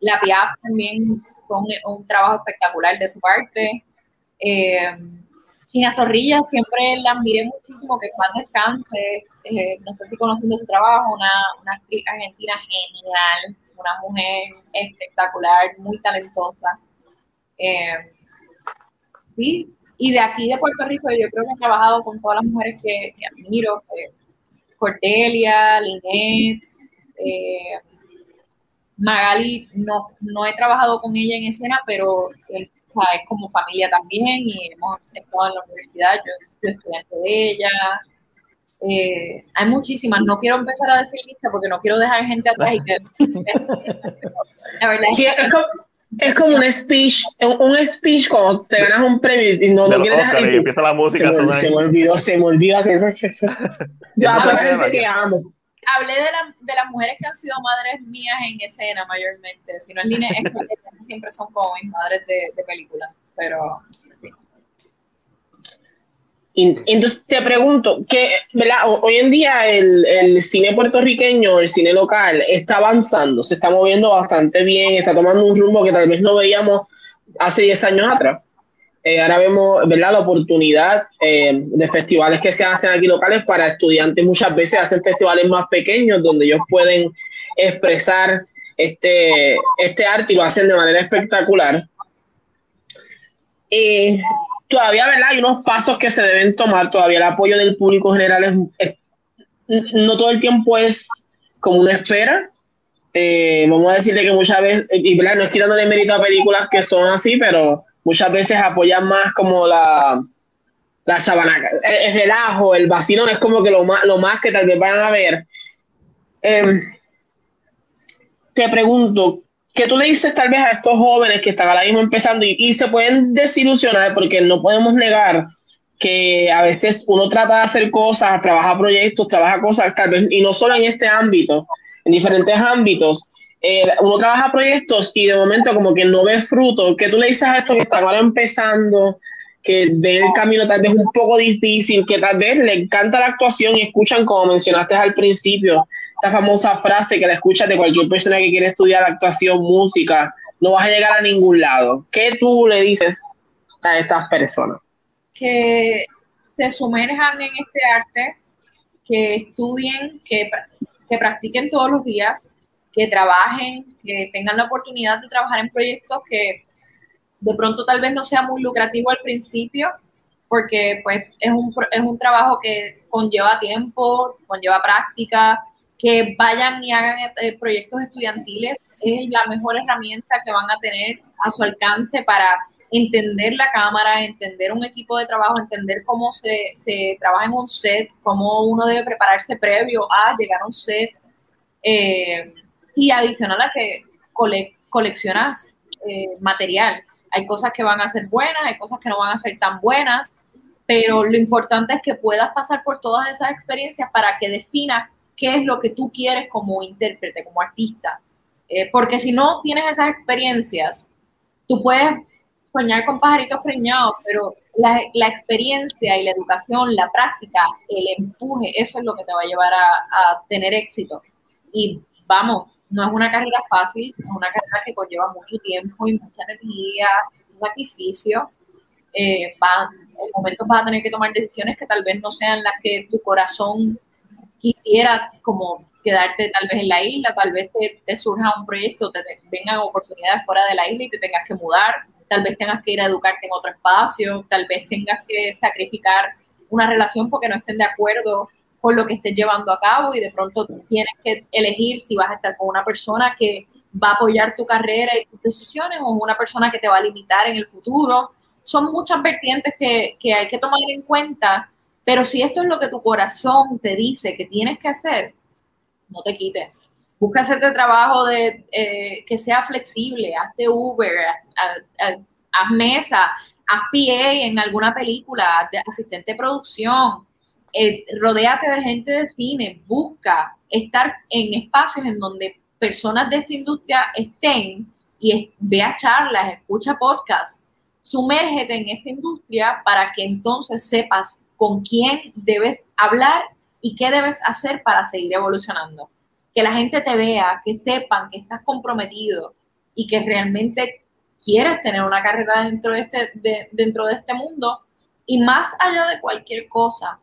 la Piaf también fue un, trabajo espectacular de su parte. Eh, China Zorrilla siempre la admiré muchísimo, que más descanse. Eh, no sé si conociendo su trabajo, una, una actriz argentina genial, una mujer espectacular, muy talentosa. Eh, sí, y de aquí de Puerto Rico yo creo que he trabajado con todas las mujeres que, admiro, eh, Cordelia, Linet, eh, Magali, no, no he trabajado con ella en escena, pero es como familia también y hemos estado en la universidad, yo soy estudiante de ella. hay muchísimas, no quiero empezar a decir lista porque no quiero dejar gente atrás y que... la verdad es, que, es como un speech, un speech cuando te ganas un premio y no lo quieres dejar. Y empieza la música. Se me, se me olvidó, se me olvida que eso Yo a toda la gente que amo. Hablé de, la, de las mujeres que han sido madres mías en escena mayormente. Si no es línea, es que siempre son como mis madres de, de película. Pero entonces te pregunto, que hoy en día el, cine puertorriqueño, el cine local, está avanzando, se está moviendo bastante bien, está tomando un rumbo que tal vez no veíamos hace 10 años atrás. Eh, ahora vemos ¿verdad? la oportunidad eh, de festivales que se hacen aquí locales para estudiantes. Muchas veces hacen festivales más pequeños donde ellos pueden expresar este, este arte y lo hacen de manera espectacular. Eh, todavía, ¿verdad? Hay unos pasos que se deben tomar, todavía el apoyo del público general es, no todo el tiempo es como una esfera. Eh, vamos a decirle que muchas veces, y ¿verdad? no estoy dándole mérito a películas que son así, pero muchas veces apoyan más como la, la sabanaca, el, relajo, el vacío es como que lo más, lo más que tal vez van a ver. Em, te pregunto, ¿Qué tú le dices tal vez a estos jóvenes que están ahora mismo empezando y, se pueden desilusionar porque no podemos negar que a veces uno trata de hacer cosas, trabaja proyectos, trabaja cosas tal vez, y no solo en este ámbito, en diferentes ámbitos, eh, uno trabaja proyectos y de momento como que no ve fruto. ¿Qué tú le dices a estos que están ahora empezando, que ven el camino tal vez un poco difícil, que tal vez le encanta la actuación y escuchan, como mencionaste al principio, esta famosa frase que la escuchas de cualquier persona que quiere estudiar actuación, música, no vas a llegar a ningún lado. ¿Qué tú le dices a estas personas? Que se sumerjan en este arte, que estudien, que, que practiquen todos los días, que trabajen, que tengan la oportunidad de trabajar en proyectos que de pronto tal vez no sea muy lucrativo al principio, porque pues es un, es un trabajo que conlleva tiempo, conlleva práctica, que vayan y hagan eh, proyectos estudiantiles es la mejor herramienta que van a tener a su alcance para entender la cámara, entender un equipo de trabajo, entender cómo se, se trabaja en un set, cómo uno debe prepararse previo a llegar a un set. Eh, y adicional a que coleccionas eh, material. Hay cosas que van a ser buenas, hay cosas que no van a ser tan buenas, pero lo importante es que puedas pasar por todas esas experiencias para que definas qué es lo que tú quieres como intérprete, como artista. Eh, porque si no tienes esas experiencias, tú puedes soñar con pajaritos preñados, pero la, experiencia y la educación, la práctica, el empuje, eso es lo que te va a llevar a, tener éxito. Y vamos, no es una carrera fácil, es una carrera que conlleva mucho tiempo y mucha energía, sacrificio. Eh, va, en momentos vas a tener que tomar decisiones que tal vez no sean las que tu corazón quisiera como quedarte tal vez en la isla, tal vez te, surja un proyecto, te, vengan oportunidades fuera de la isla y te tengas que mudar, tal vez tengas que ir a educarte en otro espacio, tal vez tengas que sacrificar una relación porque no estén de acuerdo con lo que estés llevando a cabo y de pronto tienes que elegir si vas a estar con una persona que va a apoyar tu carrera y tus decisiones o una persona que te va a limitar en el futuro. Son muchas vertientes que, que hay que tomar en cuenta pero si esto es lo que tu corazón te dice que tienes que hacer, no te quites. Busca hacerte trabajo de, eh, que sea flexible, hazte Uber, haz, mesa, haz PA en alguna película, de asistente de producción, eh, rodéate de gente de cine, busca estar en espacios en donde personas de esta industria estén y vea charlas, escucha podcasts, sumérgete en esta industria para que entonces sepas con quién debes hablar y qué debes hacer para seguir evolucionando. Que la gente te vea, que sepan que estás comprometido y que realmente quieres tener una carrera dentro de este, dentro de este mundo. Y más allá de cualquier cosa,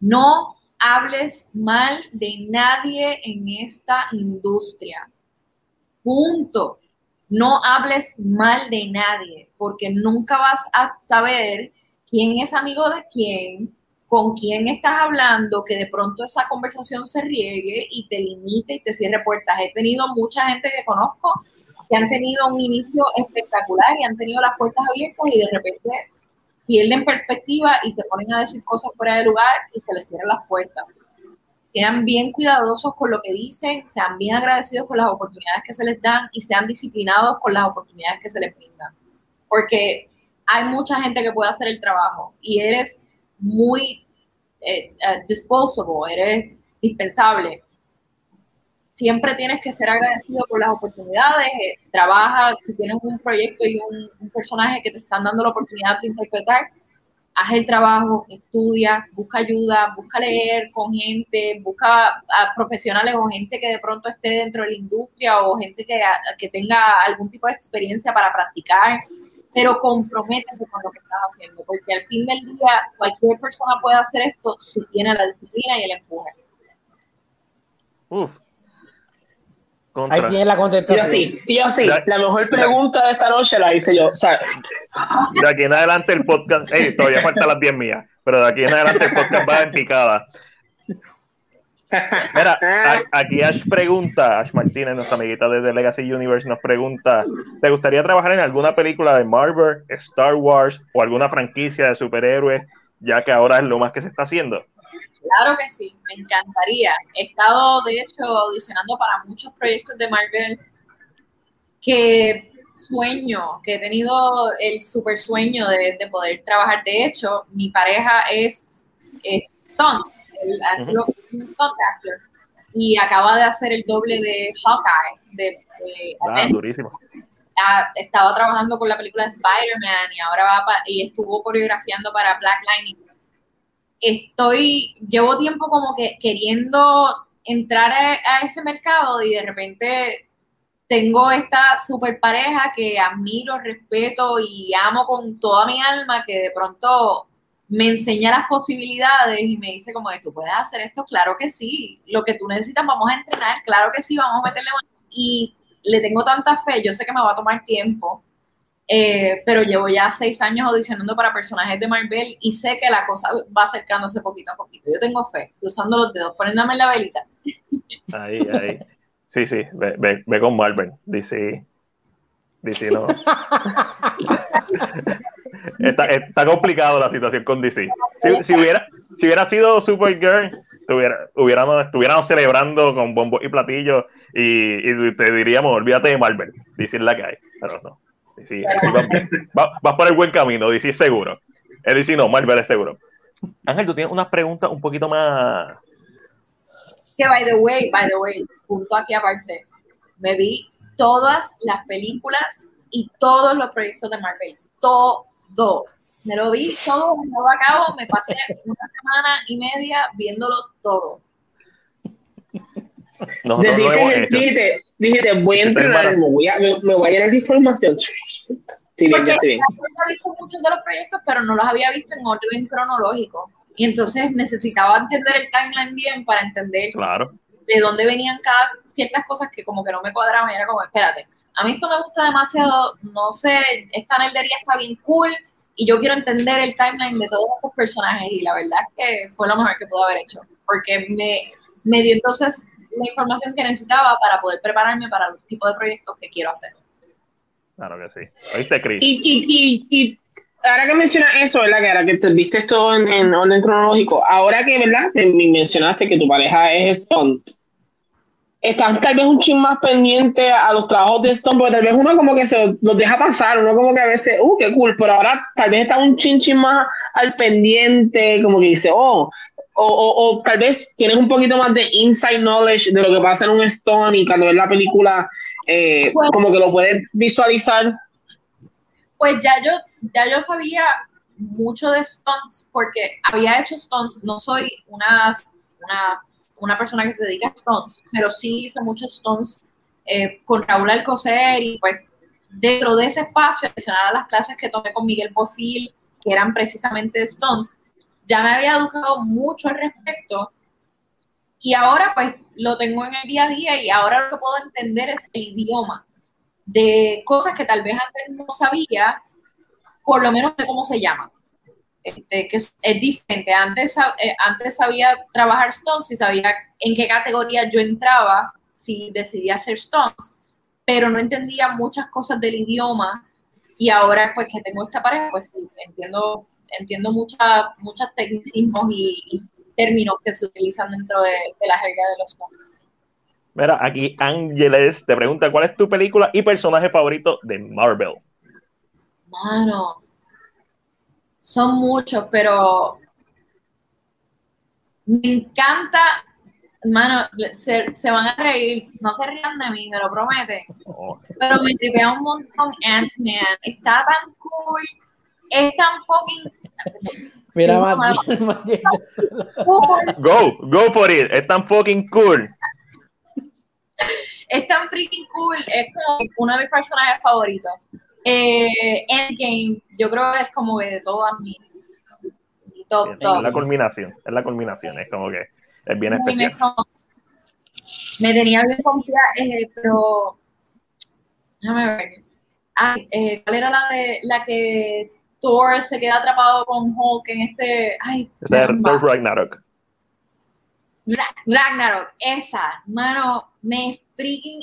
no hables mal de nadie en esta industria. Punto. No hables mal de nadie, porque nunca vas a saber quién es amigo de quién, con quién estás hablando, que de pronto esa conversación se riegue y te limite y te cierre puertas. He tenido mucha gente que conozco que han tenido un inicio espectacular y han tenido las puertas abiertas y de repente pierden perspectiva y se ponen a decir cosas fuera de lugar y se les cierran las puertas. Sean bien cuidadosos con lo que dicen, sean bien agradecidos con las oportunidades que se les dan y sean disciplinados con las oportunidades que se les brindan. Porque hay mucha gente que puede hacer el trabajo y eres muy eh, eh, disposable, eres dispensable. Siempre tienes que ser agradecido por las oportunidades, eh, trabaja, si tienes un proyecto y un, personaje que te están dando la oportunidad de interpretar, haz el trabajo, estudia, busca ayuda, busca leer con gente, busca profesionales o gente que de pronto esté dentro de la industria o gente que tenga algún tipo de experiencia para practicar pero comprométete con lo que estás haciendo, porque al fin del día cualquier persona puede hacer esto si tiene la disciplina y el empuje. Uf. Ahí tiene la contestación. Yo sí, yo sí. La mejor pregunta de esta noche la hice yo. De aquí en adelante el podcast, hey, todavía faltan las 10 mías, pero de aquí en adelante el podcast va en picada. Mira, aquí Ash pregunta, Ash Martínez, nuestra amiguita de The Legacy Universe, nos pregunta, ¿te gustaría trabajar en alguna película de Marvel, Star Wars o alguna franquicia de superhéroes, ya que ahora es lo más que se está haciendo? Claro que sí, me encantaría. He estado, de hecho, audicionando para muchos proyectos de Marvel que sueño, que he tenido el super sueño de, poder trabajar. De hecho, mi pareja es, es y acaba de hacer el doble de Hawkeye. De, ah, durísimo. estaba trabajando con la película de Spider-Man y ahora va y estuvo coreografiando para Black Lightning. Estoy, llevo tiempo como que queriendo entrar a, ese mercado y de repente tengo esta super pareja que admiro, respeto y amo con toda mi alma, que de pronto me enseña las posibilidades y me dice como de, tú puedes hacer esto, claro que sí, lo que tú necesitas vamos a entrenar, claro que sí, vamos a meterle mano. Y le tengo tanta fe, yo sé que me va a tomar tiempo, eh, pero llevo ya seis años audicionando para personajes de Marvel y sé que la cosa va acercándose poquito a poquito. Yo tengo fe, cruzando los dedos, poniéndome la velita. Ahí, ahí. Sí, sí, ve, ve, ve con Marvel, dice, dice no. está, está, complicado la situación con DC. Si, hubiera, si hubiera sido Supergirl, hubiera, estuviéramos celebrando con bombos y platillos y, te diríamos, olvídate de Marvel, DC es la que hay, pero no. DC, vas, por el buen camino, DC es seguro. El DC no, Marvel es seguro. Ángel, tú tienes unas preguntas un poquito más... Que, by the way, by the way, punto aquí aparte, me vi todas las películas y todos los proyectos de Marvel, todo dos. Me lo vi todo de nuevo a cabo, me pasé una semana y media viéndolo todo. No, dijiste, dijiste, voy a entrenar, me voy a, me, voy a llenar de información. Sí, Porque había visto muchos de los proyectos, pero no los había visto en orden cronológico. Y entonces necesitaba entender el timeline bien para entender claro. de dónde venían cada ciertas cosas que como que no me cuadraban. Y era como, espérate, a mí esto me gusta demasiado, no sé, esta nerdería está bien cool y yo quiero entender el timeline de todos estos personajes y la verdad es que fue lo mejor que pude haber hecho, porque me, me dio entonces la información que necesitaba para poder prepararme para el tipo de proyectos que quiero hacer. Claro que sí. ¿Oíste, Chris? Y, y, y, ahora que mencionas eso, ¿verdad? Que ahora que te viste esto en, en orden cronológico, ahora que, ¿verdad? Me mencionaste que tu pareja es stunt están tal vez un chin más pendiente a los trabajos de Stone, porque tal vez uno como que se los deja pasar, uno como que a veces, uh, qué cool, pero ahora tal vez está un chin chin más al pendiente, como que dice, oh, o, o, o, tal vez tienes un poquito más de inside knowledge de lo que pasa en un Stone y cuando ves la película, eh, Pues- como que lo puedes visualizar. Pues ya yo, ya yo sabía mucho de stunts porque había hecho stunts, no soy una, una, una persona que se dedica a stunts, pero sí hice muchos stunts eh, con Raúl Alcocer y pues dentro de ese espacio, adicional a las clases que tomé con Miguel Pofil, que eran precisamente de stunts, ya me había educado mucho al respecto y ahora pues lo tengo en el día a día y ahora lo que puedo entender es el idioma de cosas que tal vez antes no sabía, por lo menos sé cómo se llaman. Este, que es, es diferente. Antes, eh, antes sabía trabajar Stones y sabía en qué categoría yo entraba si decidía hacer Stones, pero no entendía muchas cosas del idioma y ahora pues que tengo esta pareja, pues entiendo, entiendo mucha, muchos tecnicismos y, y términos que se utilizan dentro de, de la jerga de los Stones. Mira, aquí Ángeles te pregunta cuál es tu película y personaje favorito de Marvel. Mano, son muchos, pero me encanta, mano, se, se van a reír, no se rían de mí, me lo prometen, pero me tripea un montón Ant-Man, está tan cool, es tan fucking Mira, Matiel, cool, Go, go for it. Es tan fucking cool. es tan freaking cool, es como uno de mis personajes favoritos. Eh, Endgame, yo creo que es como que de todas mis mi top, Es top. la culminación. Es la culminación. Es como que es bien Muy especial. mejor. Me tenía bien confía, eh, pero déjame ver. Ah, eh, ¿Cuál era la de la que Thor se queda atrapado con Hulk en este? Ay. Thor Ragnarok. Ra- Ragnarok, esa, mano, me freaking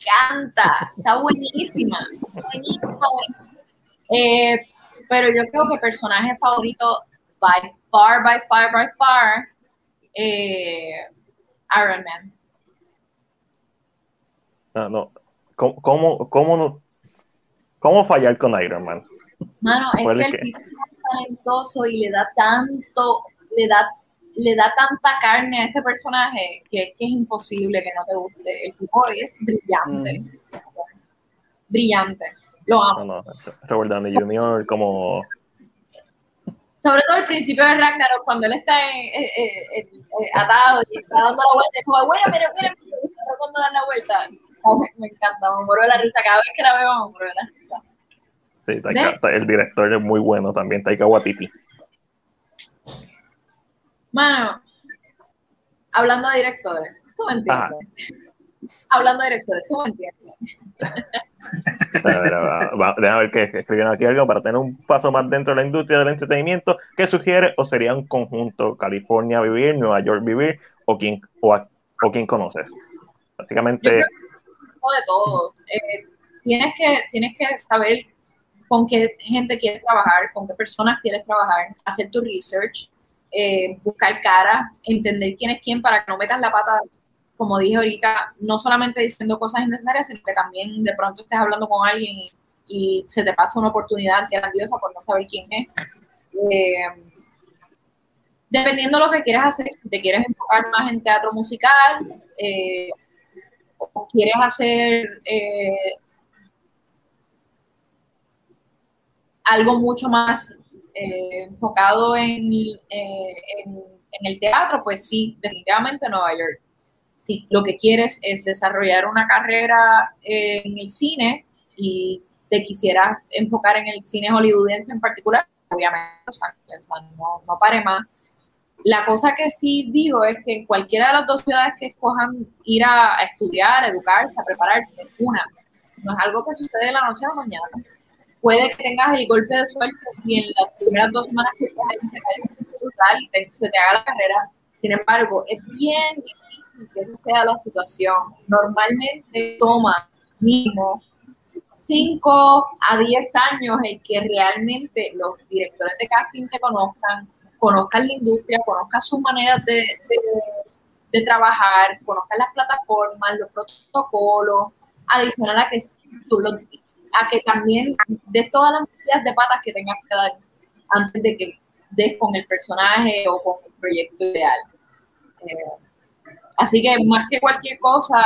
encanta. Está buenísima. Buenísima. Eh, pero yo creo que personaje favorito, by far, by far, by far, eh, Iron Man. No, no. ¿Cómo, cómo, cómo, no- cómo fallar con Iron Man? Mano, es ¿Cuál que el tipo es tan talentoso y le da tanto, le da, le da tanta carne a ese personaje que es que es imposible que no te guste. El tipo es brillante. Brillante. Lo amo. No, no. Robert Downey Jr. como Sobre todo al principio de Ragnarok, cuando él está en- eh, eh, eh, atado y está dando la vuelta, es como, bueno, mira, mira, mira, está tratando de dar la vuelta. Oh, me encanta, me muero de la risa. Cada vez que la veo, me muero de la risa. Sí, Taika- el director es muy bueno también, Taika Waititi. Mano, hablando de directores, tú me entiendes. Hablando de directores, tú me entiendes. A ver, va- va- déjame ver qué qué escribieron aquí algo para tener un paso más dentro de la industria del entretenimiento. ¿Qué sugiere o sería un conjunto California vivir, Nueva York vivir o quién o, a- o conoces? Básicamente, Yo creo de todo. Eh, tienes, que, tienes que saber con qué gente quieres trabajar, con qué personas quieres trabajar, hacer tu research, eh, buscar cara, entender quién es quién para que no metas la pata, como dije ahorita, no solamente diciendo cosas innecesarias, sino que también de pronto estés hablando con alguien y, se te pasa una oportunidad grandiosa por no saber quién es. Eh, dependiendo de lo que quieras hacer, si te quieres enfocar más en teatro musical, eh, o quieres hacer algo mucho más eh, enfocado en, eh, en, el teatro, pues sí, definitivamente Nueva York. Si lo que quieres es desarrollar una carrera eh, en el cine y te quisieras enfocar en el cine hollywoodense en particular, obviamente, no, pare más. La cosa que sí digo es que en cualquiera de las dos ciudades que escojan ir a, a estudiar, a educarse, a prepararse, una, no es algo que sucede de la noche a la mañana. Puede que tengas el golpe de suerte y en las primeras dos semanas que estés ahí te se te haga la carrera. Sin embargo, es bien difícil que esa sea la situación. Normalmente toma mínimo 5 a 10 años el que realmente los directores de casting te conozcan, conozcan la industria, conozcan sus maneras de, de- de trabajar, conozcas las plataformas, los protocolos, adicional a que tú lo, a que también des todas las medidas de patas que tengas que dar antes de que des con el personaje o con el proyecto ideal. Eh, así que más que cualquier cosa,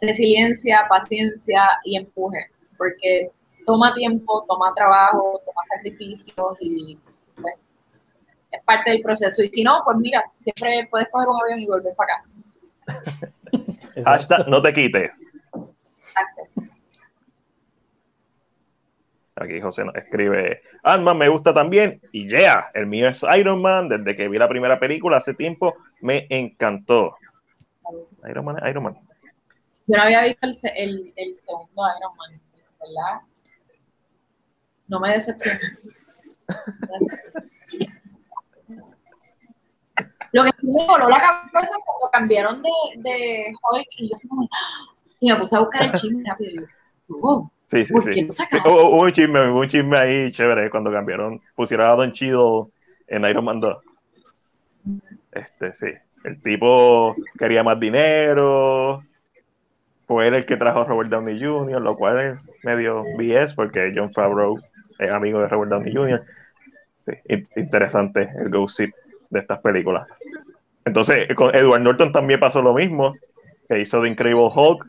resiliencia, paciencia y empuje, porque toma tiempo, toma trabajo, toma sacrificios y pues, es parte del proceso. Y si no, pues mira, siempre puedes coger un avión y volver para acá. Hashtag no te quites. Exacto. Aquí José nos escribe, ant me gusta también, y yeah, el mío es Iron Man, desde que vi la primera película hace tiempo, me encantó. Iron Man, Iron Man. Yo no había visto el, el, segundo Iron Man, ¿verdad? No me decepcionó. Lo que me voló la cabeza cuando cambiaron de, de Hulk y yo y me puse a buscar el chisme rápido. Oh, sí, sí, sí. Hubo un chisme, un chisme ahí chévere cuando cambiaron, pusieron a Don Chido en Iron Man 2. Este, sí. El tipo quería más dinero, fue él el que trajo a Robert Downey Jr., lo cual es medio BS porque John Favreau es amigo de Robert Downey Jr. Sí, interesante el gossip de estas películas. Entonces, con Edward Norton también pasó lo mismo, que hizo The Incredible Hulk,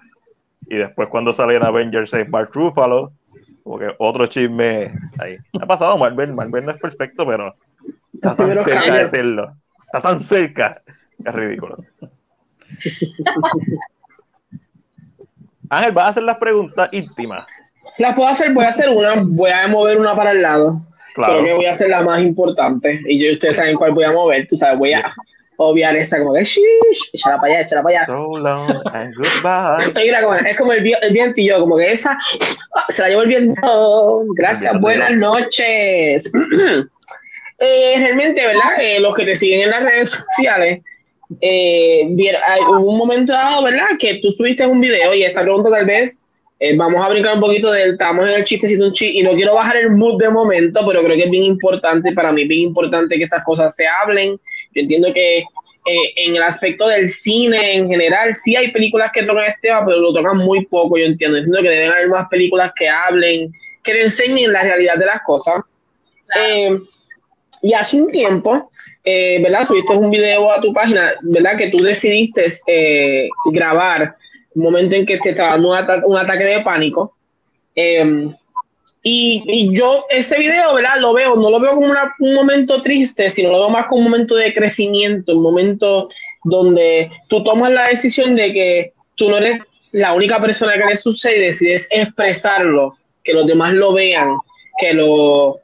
y después cuando salió en Avengers es Mark Ruffalo, porque otro chisme ahí. Ha pasado Marvel, Marvel no es perfecto, pero está tan cerca de serlo. Está tan cerca, es ridículo. Ángel, ¿vas a hacer las preguntas íntimas? Las puedo hacer, voy a hacer una, voy a mover una para el lado. Claro. Creo que voy a hacer la más importante. Y yo, ustedes saben cuál voy a mover, tú sabes, voy a obviar esta como de shish, échala para allá, échala para allá. So long and goodbye. es como el, el, viento y yo, como que esa ah, se la llevo el viento. Gracias, buenas noches. eh, realmente, ¿verdad? Eh, los que te siguen en las redes sociales, eh, hubo un momento dado, ¿verdad? Que tú subiste un video y esta pregunta tal vez eh, vamos a brincar un poquito del, estamos en el chistecito un chiste y no quiero bajar el mood de momento, pero creo que es bien importante, para mí es bien importante que estas cosas se hablen. Yo entiendo que eh, en el aspecto del cine en general, sí hay películas que tocan este tema, pero lo tocan muy poco, yo entiendo. Entiendo que deben haber más películas que hablen, que le enseñen la realidad de las cosas. Eh, y hace un tiempo, ¿verdad? Subiste un video a tu página, ¿verdad? Que tú decidiste grabar un momento en que te estaba dando un, ataque de pánico. Em, y, yo ese video, ¿verdad? Lo veo, no lo veo como un momento triste, sino lo veo más como un momento de crecimiento, un momento donde tú tomas la decisión de que tú no eres la única persona que le sucede y decides expresarlo, que los demás lo vean, que lo...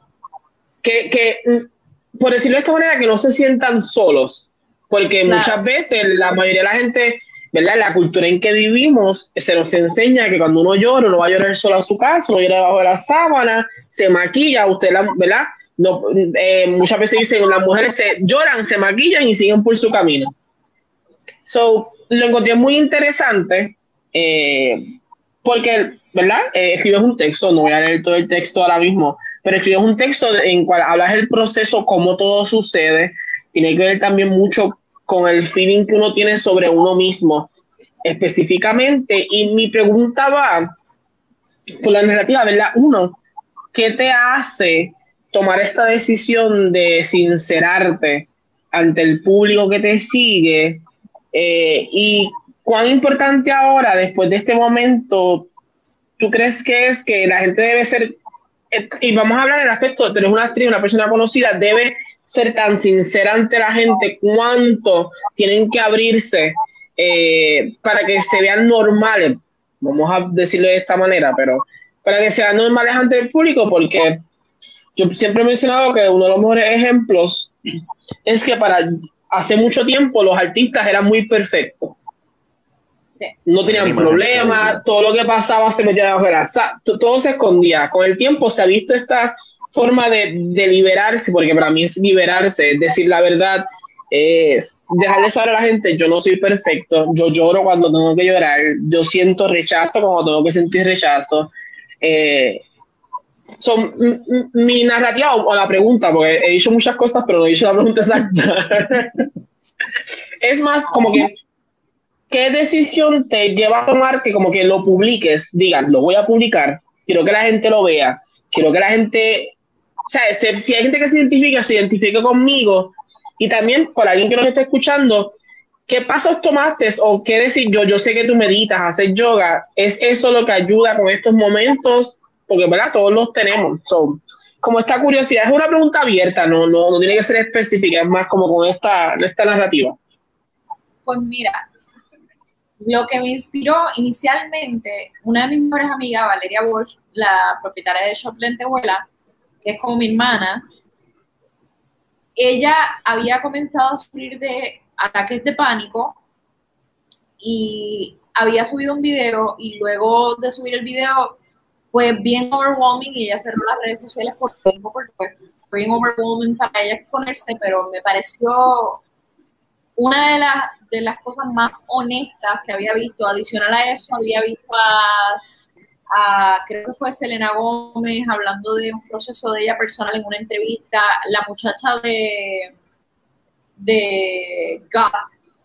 que, que por decirlo de esta manera, que no se sientan solos, porque muchas veces la mayoría de la gente ¿verdad? La cultura en que vivimos se nos enseña que cuando uno llora, no va a llorar solo a su casa, no llora debajo de la sábana, se maquilla, usted, la, ¿verdad? No, eh, muchas veces dicen las mujeres se lloran, se maquillan y siguen por su camino. So, lo encontré muy interesante eh, porque, ¿verdad? Eh, escribes un texto, no voy a leer todo el texto ahora mismo, pero escribes un texto en cual hablas del proceso, cómo todo sucede, tiene que ver también mucho con el feeling que uno tiene sobre uno mismo específicamente. Y mi pregunta va por la narrativa, ¿verdad? Uno, ¿qué te hace tomar esta decisión de sincerarte ante el público que te sigue? Eh, y cuán importante ahora, después de este momento, tú crees que es que la gente debe ser, eh, y vamos a hablar del aspecto, eres una actriz, una persona conocida, debe ser tan sincera ante la gente cuánto tienen que abrirse eh, para que se vean normales, vamos a decirlo de esta manera, pero para que sean normales ante el público, porque yo siempre he mencionado que uno de los mejores ejemplos es que para hace mucho tiempo los artistas eran muy perfectos. No tenían problemas, todo lo que pasaba se metía debajo de la todo se escondía. Con el tiempo se ha visto esta forma de, liberarse, porque para mí es liberarse, es decir la verdad, es dejarle saber a la gente, yo no soy perfecto, yo lloro cuando tengo que llorar, yo siento rechazo cuando tengo que sentir rechazo. Eh, son mi narrativa o, la pregunta, porque he dicho muchas cosas, pero no he dicho la pregunta exacta. es más como que, ¿qué decisión te lleva a tomar que como que lo publiques? Digan, lo voy a publicar, quiero que la gente lo vea, quiero que la gente, o sea, si hay gente que se identifica, se identifique conmigo, y también por alguien que nos está escuchando, ¿qué pasos tomaste o qué decir yo? Yo sé que tú meditas, haces yoga, ¿es eso lo que ayuda con estos momentos? Porque, ¿verdad? Todos los tenemos. So, como esta curiosidad, es una pregunta abierta, no, no, no tiene que ser específica, es más como con esta, esta narrativa. Pues mira, lo que me inspiró inicialmente, una de mis mejores amigas, Valeria Walsh, la propietaria de Shop Lentejuela, es como mi hermana, ella había comenzado a sufrir de ataques de pánico y había subido un video y luego de subir el video fue bien overwhelming y ella cerró las redes sociales por tiempo porque fue bien overwhelming para ella exponerse, pero me pareció una de las, de las cosas más honestas que había visto. Adicional a eso, había visto a, creo que fue Selena Gómez hablando de un proceso de ella personal en una entrevista. La muchacha de, de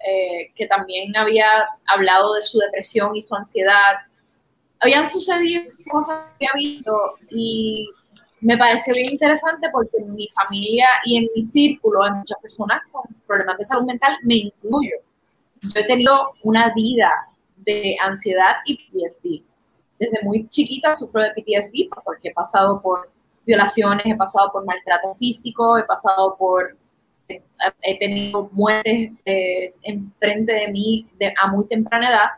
eh, que también había hablado de su depresión y su ansiedad. Habían sucedido cosas que había visto y me pareció bien interesante porque en mi familia y en mi círculo hay muchas personas con problemas de salud mental, me incluyo. Yo he tenido una vida de ansiedad y PTSD. Desde muy chiquita sufro de PTSD porque he pasado por violaciones, he pasado por maltrato físico, he pasado por, he tenido muertes eh, enfrente de mí a muy temprana edad.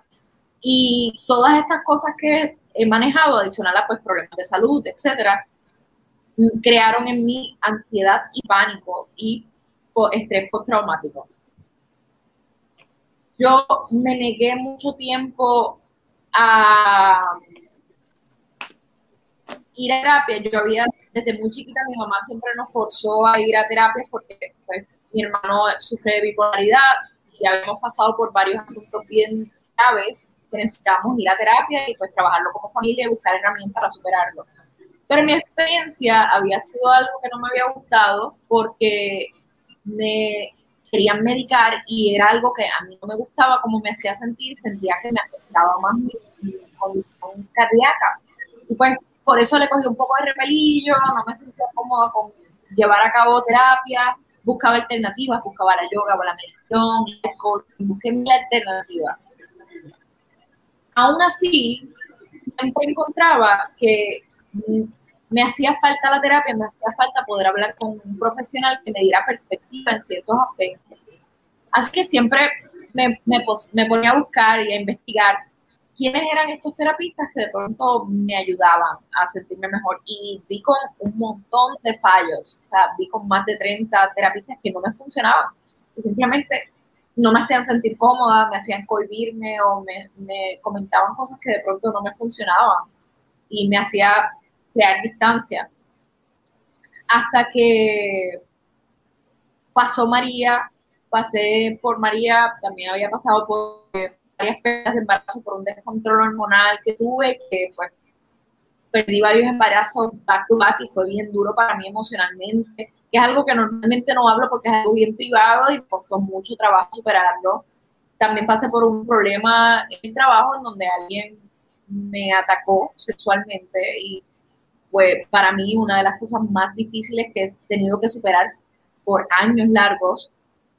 Y todas estas cosas que he manejado, adicional a pues, problemas de salud, etcétera, crearon en mí ansiedad y pánico y estrés postraumático. Yo me negué mucho tiempo a ir a terapia. Yo había, desde muy chiquita, mi mamá siempre nos forzó a ir a terapia porque pues, mi hermano sufre de bipolaridad y habíamos pasado por varios asuntos bien graves que necesitamos ir a terapia y pues trabajarlo como familia y buscar herramientas para superarlo. Pero mi experiencia había sido algo que no me había gustado porque me querían medicar y era algo que a mí no me gustaba como me hacía sentir, sentía que me afectaba más mi, condición cardíaca. Y pues por eso le cogí un poco de repelillo, no me sentía cómoda con llevar a cabo terapia, buscaba alternativas, buscaba la yoga o la meditación, busqué mi alternativa. Aún así, siempre encontraba que me hacía falta la terapia, me hacía falta poder hablar con un profesional que me diera perspectiva en ciertos aspectos. Así que siempre me, me, ponía a buscar y a investigar quiénes eran estos terapistas que de pronto me ayudaban a sentirme mejor. Y di con un montón de fallos, o sea, di con más de 30 terapistas que no me funcionaban. Y simplemente no me hacían sentir cómoda, me hacían cohibirme o me, me comentaban cosas que de pronto no me funcionaban. Y me hacía crear distancia. Hasta que pasó María, pasé por María, también había pasado por varias pérdidas de embarazo por un descontrol hormonal que tuve, que pues perdí varios embarazos back to back y fue bien duro para mí emocionalmente, que es algo que normalmente no hablo porque es algo bien privado y costó mucho trabajo superarlo. También pasé por un problema en el trabajo en donde alguien me atacó sexualmente y fue para mí una de las cosas más difíciles que he tenido que superar por años largos.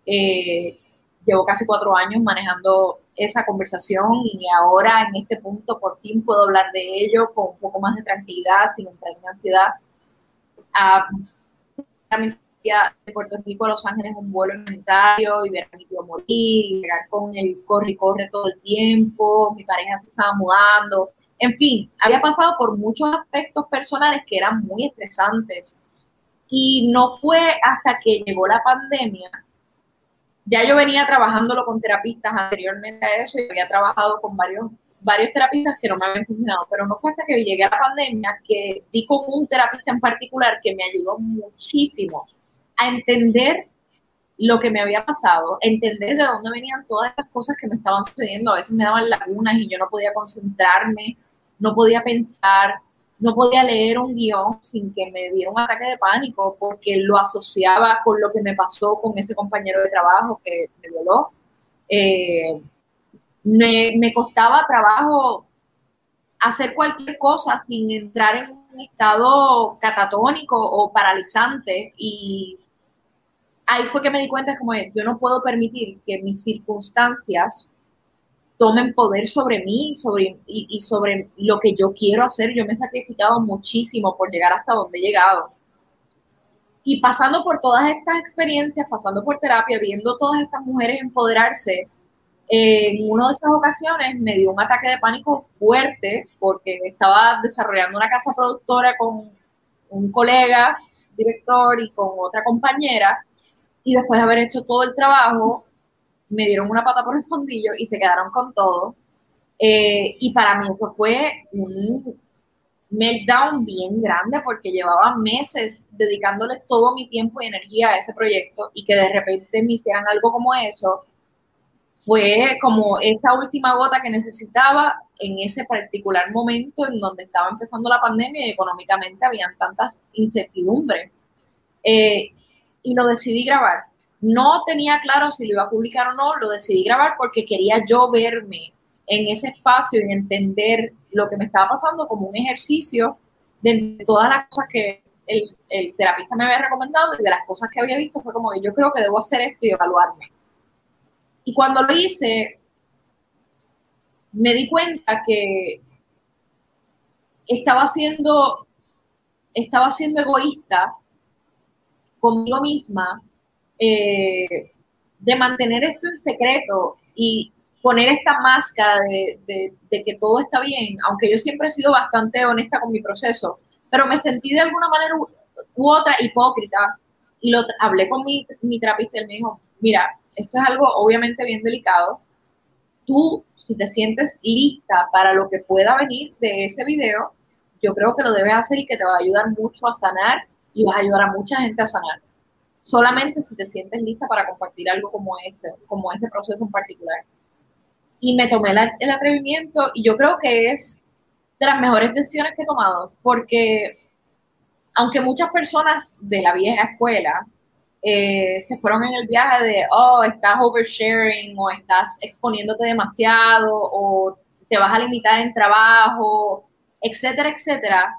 Eh, llevo casi cuatro años manejando esa conversación y ahora en este punto por fin puedo hablar de ello con un poco más de tranquilidad, sin entrar en ansiedad. A, a mi familia de Puerto Rico a Los Ángeles un vuelo humanitario y ver a mi tío morir, y llegar con el corre y corre todo el tiempo, mi pareja se estaba mudando, en fin, había pasado por muchos aspectos personales que eran muy estresantes. Y no fue hasta que llegó la pandemia, ya yo venía trabajándolo con terapistas anteriormente a eso y había trabajado con varios, varios terapistas que no me habían funcionado, pero no fue hasta que llegué a la pandemia que di con un terapista en particular que me ayudó muchísimo a entender lo que me había pasado, entender de dónde venían todas estas cosas que me estaban sucediendo. A veces me daban lagunas y yo no podía concentrarme no podía pensar, no podía leer un guion sin que me diera un ataque de pánico porque lo asociaba con lo que me pasó con ese compañero de trabajo que me violó. Eh, me, me costaba trabajo hacer cualquier cosa sin entrar en un estado catatónico o paralizante y ahí fue que me di cuenta como yo no puedo permitir que mis circunstancias tomen poder sobre mí sobre, y, y, sobre lo que yo quiero hacer. Yo me he sacrificado muchísimo por llegar hasta donde he llegado. Y pasando por todas estas experiencias, pasando por terapia, viendo todas estas mujeres empoderarse, en una de esas ocasiones me dio un ataque de pánico fuerte porque estaba desarrollando una casa productora con un colega, director y con otra compañera y después de haber hecho todo el trabajo me dieron una pata por el fondillo y se quedaron con todo. Eh, y para mí eso fue un meltdown bien grande porque llevaba meses dedicándole todo mi tiempo y energía a ese proyecto y que de repente me hicieran algo como eso fue como esa última gota que necesitaba en ese particular momento en donde estaba empezando la pandemia y económicamente habían tantas incertidumbres. Eh, y lo decidí grabar. No tenía claro si lo iba a publicar o no, lo decidí grabar porque quería yo verme en ese espacio y entender lo que me estaba pasando como un ejercicio de todas las cosas que el, el terapista me había recomendado y de las cosas que había visto fue como que yo creo que debo hacer esto y evaluarme. Y cuando lo hice, me di cuenta que estaba siendo, estaba siendo egoísta conmigo misma eh, de mantener esto en secreto y poner esta máscara de, que todo está bien, aunque yo siempre he sido bastante honesta con mi proceso, pero me sentí de alguna manera u, otra hipócrita y lo hablé con mi, mi y me dijo, mira, esto es algo obviamente bien delicado. Tú, si te sientes lista para lo que pueda venir de ese video, yo creo que lo debes hacer y que te va a ayudar mucho a sanar y vas a ayudar a mucha gente a sanar. Solamente si te sientes lista para compartir algo como ese, como ese proceso en particular. Y me tomé el atrevimiento y yo creo que es de las mejores decisiones que he tomado, porque aunque muchas personas de la vieja escuela eh, se fueron en el viaje de, oh, estás oversharing o estás exponiéndote demasiado o te vas a limitar en trabajo, etcétera, etcétera.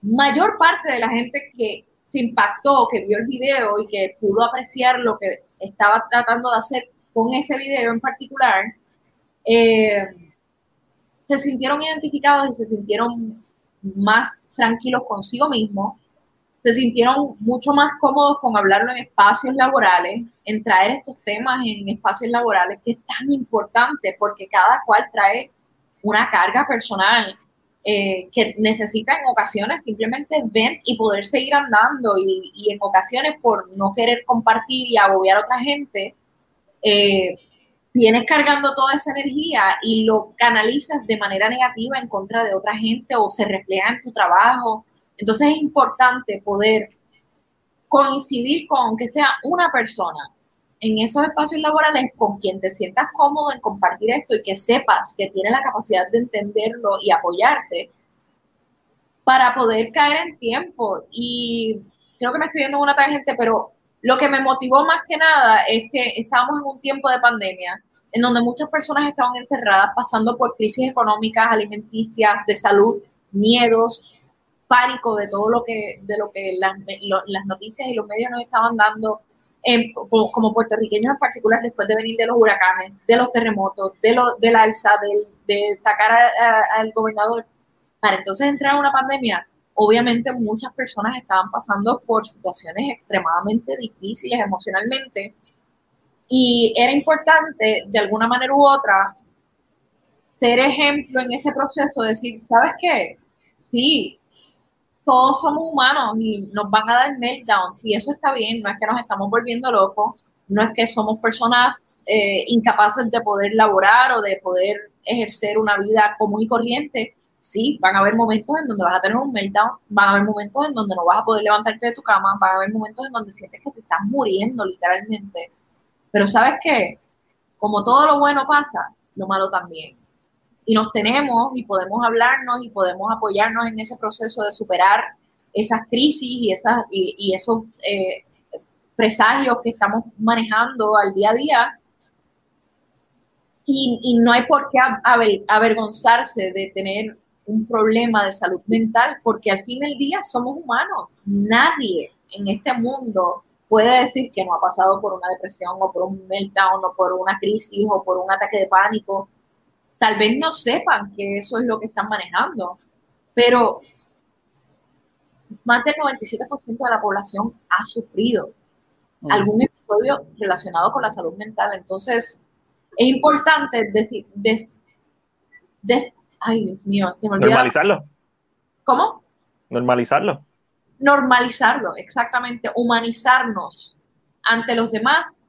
Mayor parte de la gente que se impactó, que vio el video y que pudo apreciar lo que estaba tratando de hacer con ese video en particular, eh, se sintieron identificados y se sintieron más tranquilos consigo mismos se sintieron mucho más cómodos con hablarlo en espacios laborales, en traer estos temas en espacios laborales, que es tan importante porque cada cual trae una carga personal eh, que necesita en ocasiones simplemente ver y poder seguir andando y, y, en ocasiones por no querer compartir y agobiar a otra gente, eh, vienes cargando toda esa energía y lo canalizas de manera negativa en contra de otra gente o se refleja en tu trabajo. Entonces es importante poder coincidir con que sea una persona en esos espacios laborales con quien te sientas cómodo en compartir esto y que sepas que tiene la capacidad de entenderlo y apoyarte para poder caer en tiempo. Y creo que me estoy viendo una tangente, pero lo que me motivó más que nada es que estábamos en un tiempo de pandemia en donde muchas personas estaban encerradas pasando por crisis económicas, alimenticias, de salud, miedos, pánico de todo lo que, de lo que las, las noticias y los medios nos estaban dando, como, puertorriqueños en particular, después de venir de los huracanes, de los terremotos, de lo, del alza, de, de sacar al gobernador, para entonces entrar a una pandemia, obviamente muchas personas estaban pasando por situaciones extremadamente difíciles emocionalmente y era importante de alguna manera u otra ser ejemplo en ese proceso, decir, ¿sabes qué? Sí, todos somos humanos y nos van a dar meltdowns y eso está bien, no es que nos estamos volviendo locos, no es que somos personas eh, incapaces de poder laborar o de poder ejercer una vida común y corriente. Sí, van a haber momentos en donde vas a tener un meltdown, van a haber momentos en donde no vas a poder levantarte de tu cama, van a haber momentos en donde sientes que te estás muriendo literalmente. Pero sabes qué, como todo lo bueno pasa, lo malo también y nos tenemos y podemos hablarnos y podemos apoyarnos en ese proceso de superar esas crisis y, esas, y, esos eh, presagios que estamos manejando al día a día, Y, y no hay por qué aver, avergonzarse de tener un problema de salud mental, porque al fin del día somos humanos. Nadie en este mundo puede decir que no ha pasado por una depresión o por un meltdown o por una crisis o por un ataque de pánico. Tal vez no sepan que eso es lo que están manejando, pero más del 97% de la población ha sufrido algún episodio relacionado con la salud mental. Entonces, es importante decir, ay Dios mío, se me olvidó. Normalizarlo. ¿Cómo? Normalizarlo. Normalizarlo, exactamente, humanizarnos ante los demás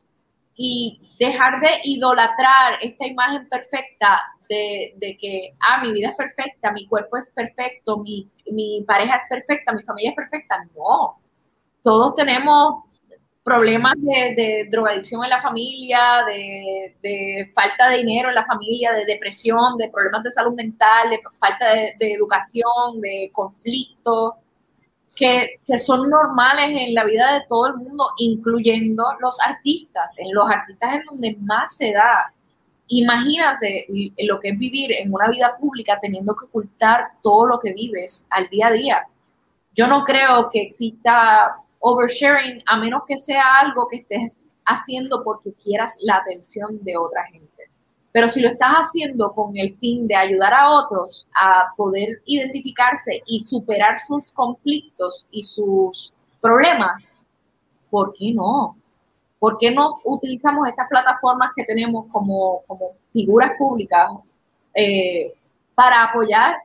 y dejar de idolatrar esta imagen perfecta de, que, ah, mi vida es perfecta, mi cuerpo es perfecto, mi, mi pareja es perfecta, mi familia es perfecta. No, todos tenemos problemas de, drogadicción en la familia, de, falta de dinero en la familia, de depresión, de problemas de salud mental, de falta de, educación, de conflicto, que, que, son normales en la vida de todo el mundo, incluyendo los artistas. En los artistas es donde más se da. Imagínate lo que es vivir en una vida pública teniendo que ocultar todo lo que vives al día a día. Yo no creo que exista oversharing, a menos que sea algo que estés haciendo porque quieras la atención de otra gente. Pero si lo estás haciendo con el fin de ayudar a otros a poder identificarse y superar sus conflictos y sus problemas, ¿por qué no? ¿Por qué no utilizamos estas plataformas que tenemos como, como figuras públicas eh, para apoyar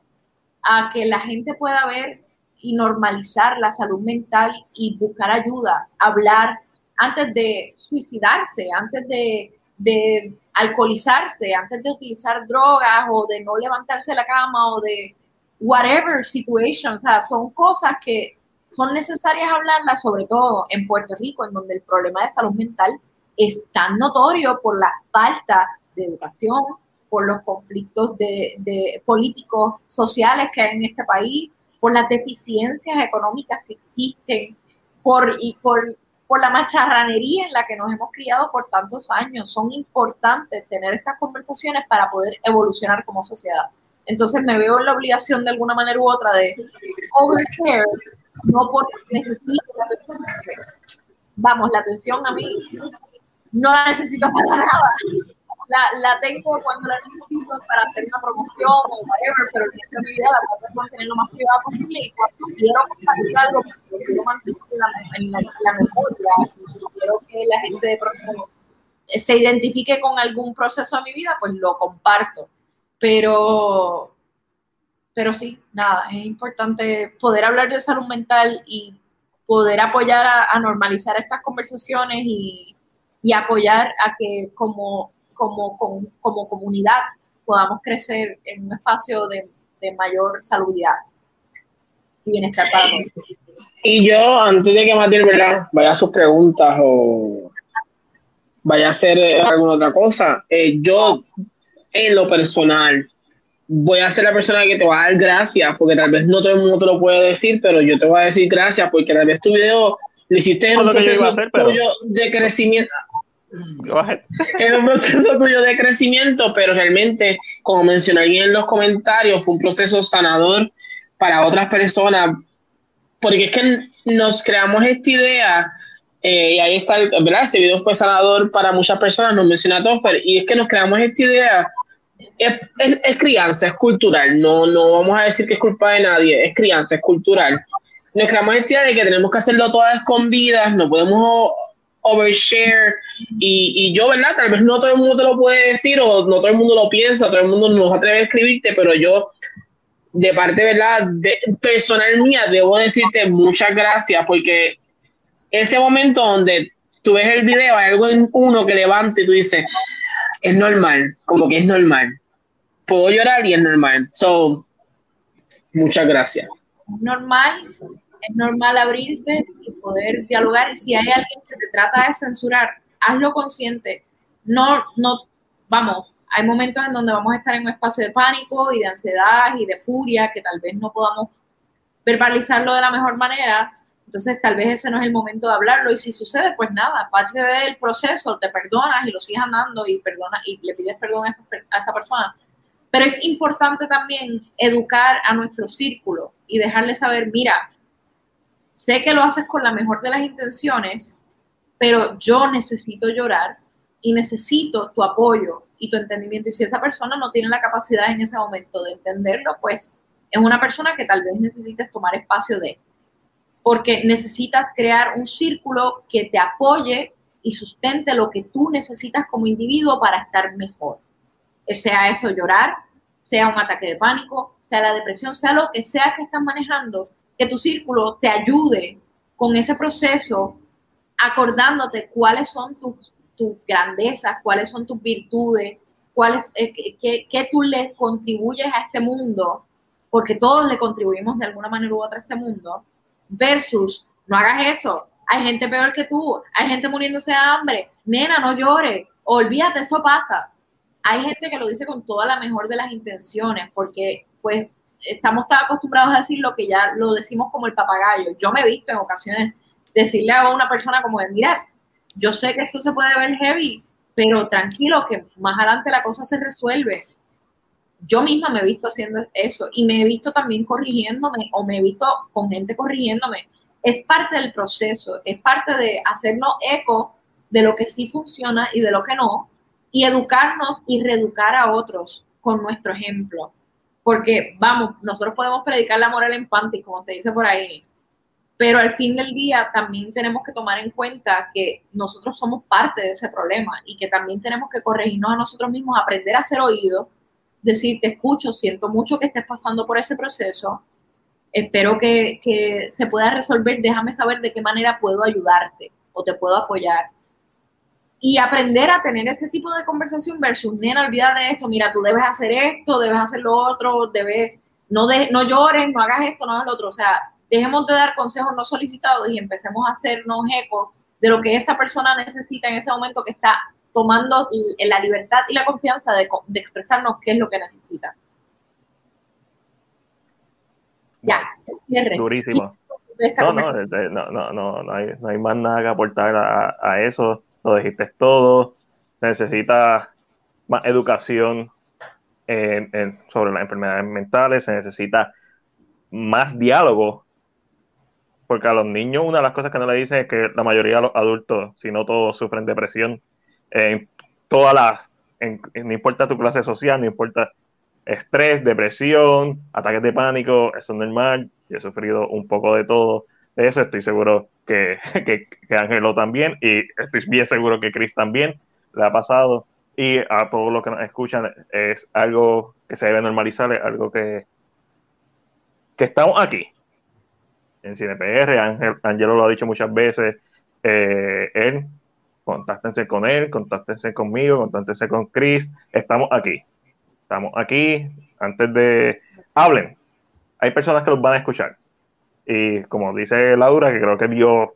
a que la gente pueda ver y normalizar la salud mental y buscar ayuda, hablar antes de suicidarse, antes de, de alcoholizarse, antes de utilizar drogas o de no levantarse de la cama o de whatever situation. O sea, son cosas que son necesarias hablarlas, sobre todo en Puerto Rico, en donde el problema de salud mental es tan notorio por la falta de educación, por los conflictos de, de políticos, sociales que hay en este país, por las deficiencias económicas que existen, por, y por, por la macharranería en la que nos hemos criado por tantos años. Son importantes tener estas conversaciones para poder evolucionar como sociedad. Entonces me veo en la obligación de alguna manera u otra de overshare, no porque necesito la atención. Vamos, la atención a mí no la necesito para nada la, la tengo cuando la necesito para hacer una promoción o whatever, pero en esta vida la de mantener lo más privada posible y cuando quiero compartir algo, quiero mantener en la, la, memoria y quiero que la gente de pronto se identifique con algún proceso de mi vida, pues lo comparto. Pero, pero sí, nada, es importante poder hablar de salud mental y poder apoyar a, normalizar estas conversaciones y, y apoyar a que como como, como, comunidad podamos crecer en un espacio de, mayor salubridad y bienestar para todos. Y yo, antes de que ¿verdad? vaya a sus preguntas o vaya a hacer alguna otra cosa, eh, yo en lo personal voy a ser la persona que te va a dar gracias, porque tal vez no todo el mundo te lo puede decir, pero yo te voy a decir gracias porque tal vez tu video lo hiciste en un proceso de crecimiento. Es un proceso tuyo de crecimiento, pero realmente, como mencioné en los comentarios, fue un proceso sanador para otras personas, porque es que nos creamos esta idea, eh, y ahí está, ¿verdad? Ese video fue sanador para muchas personas, nos menciona Toffer, y es que nos creamos esta idea, es, es, crianza, es cultural, no, no vamos a decir que es culpa de nadie, es crianza, es cultural. Nos creamos de que tenemos que hacerlo todas escondidas, no podemos overshare y, y, yo, ¿verdad? Tal vez no todo el mundo te lo puede decir o no todo el mundo lo piensa, todo el mundo no se atreve a escribirte, pero yo, de parte, ¿verdad? De, personal mía, debo decirte muchas gracias porque ese momento donde tú ves el video, hay algo en uno que levante y tú dices, es normal, como que es normal. Puedo llorar y es normal. So, muchas gracias. Normal es normal abrirte y poder dialogar. Y si hay alguien que te trata de censurar, hazlo consciente. No, no, vamos, hay momentos en donde vamos a estar en un espacio de pánico y de ansiedad y de furia que tal vez no podamos verbalizarlo de la mejor manera, Entonces, tal vez ese no es el momento de hablarlo y si sucede, pues nada, parte del proceso, te perdonas y lo sigues andando y, perdona, y le pides perdón a esa persona. Pero es importante también educar a nuestro círculo y dejarle saber, mira, sé que lo haces con la mejor de las intenciones, pero yo necesito llorar y necesito tu apoyo y tu entendimiento. Y si esa persona no tiene la capacidad en ese momento de entenderlo, pues es una persona que tal vez necesites tomar espacio de porque necesitas crear un círculo que te apoye y sustente lo que tú necesitas como individuo para estar mejor. Sea eso llorar, sea un ataque de pánico, sea la depresión, sea lo que sea que estás manejando, que tu círculo te ayude con ese proceso, acordándote cuáles son tus, tus grandezas, cuáles son tus virtudes, cuáles, eh, qué tú le contribuyes a este mundo, porque todos le contribuimos de alguna manera u otra a este mundo, versus no hagas eso, hay gente peor que tú, hay gente muriéndose de hambre, nena, no llores, olvídate, eso pasa. Hay gente que lo dice con toda la mejor de las intenciones, porque pues estamos tan acostumbrados a decir lo que ya lo decimos como el papagayo. Yo me he visto en ocasiones decirle a una persona como de, mira, yo sé que esto se puede ver heavy, pero tranquilo, que más adelante la cosa se resuelve yo misma me he visto haciendo eso y me he visto también corrigiéndome o me he visto con gente corrigiéndome. Es parte del proceso, es parte de hacernos eco de lo que sí funciona y de lo que no, y educarnos y reeducar a otros con nuestro ejemplo. Porque, vamos, nosotros podemos predicar la moral en panty, como se dice por ahí, pero al fin del día también tenemos que tomar en cuenta que nosotros somos parte de ese problema y que también tenemos que corregirnos a nosotros mismos, aprender a ser oídos decir, te escucho, siento mucho que estés pasando por ese proceso, espero que, que, se pueda resolver, déjame saber de qué manera puedo ayudarte o te puedo apoyar. Y aprender a tener ese tipo de conversación versus, nena, olvida de esto, mira, tú debes hacer esto, debes hacer lo otro, debes, no, de, no llores, no hagas esto, no hagas lo otro. O sea, dejemos de dar consejos no solicitados y empecemos a hacernos eco de lo que esa persona necesita en ese momento que está tomando la libertad y la confianza de, expresarnos qué es lo que necesita. Ya, cierre. Durísimo. No, no, no, no, no, hay, no hay más nada que aportar a, eso. Lo dijiste todo. Necesita más educación sobre las enfermedades mentales. Se necesita más diálogo. Porque a los niños, una de las cosas que no le dicen es que la mayoría de los adultos, si no todos, sufren depresión en todas las, no importa tu clase social, no importa estrés, depresión, ataques de pánico, eso es normal, yo he sufrido un poco de todo de eso, estoy seguro que, que, que Angelo también, y estoy bien seguro que Chris también le ha pasado, y a todos los que nos escuchan, es algo que se debe normalizar, es algo que, que estamos aquí, en CinePR, Ángel, Angelo lo ha dicho muchas veces, eh, él contáctense con él, contáctense conmigo, contáctense con Chris. Estamos aquí. Estamos aquí. Antes de. Hablen. Hay personas que los van a escuchar. Y como dice Laura, que creo que dio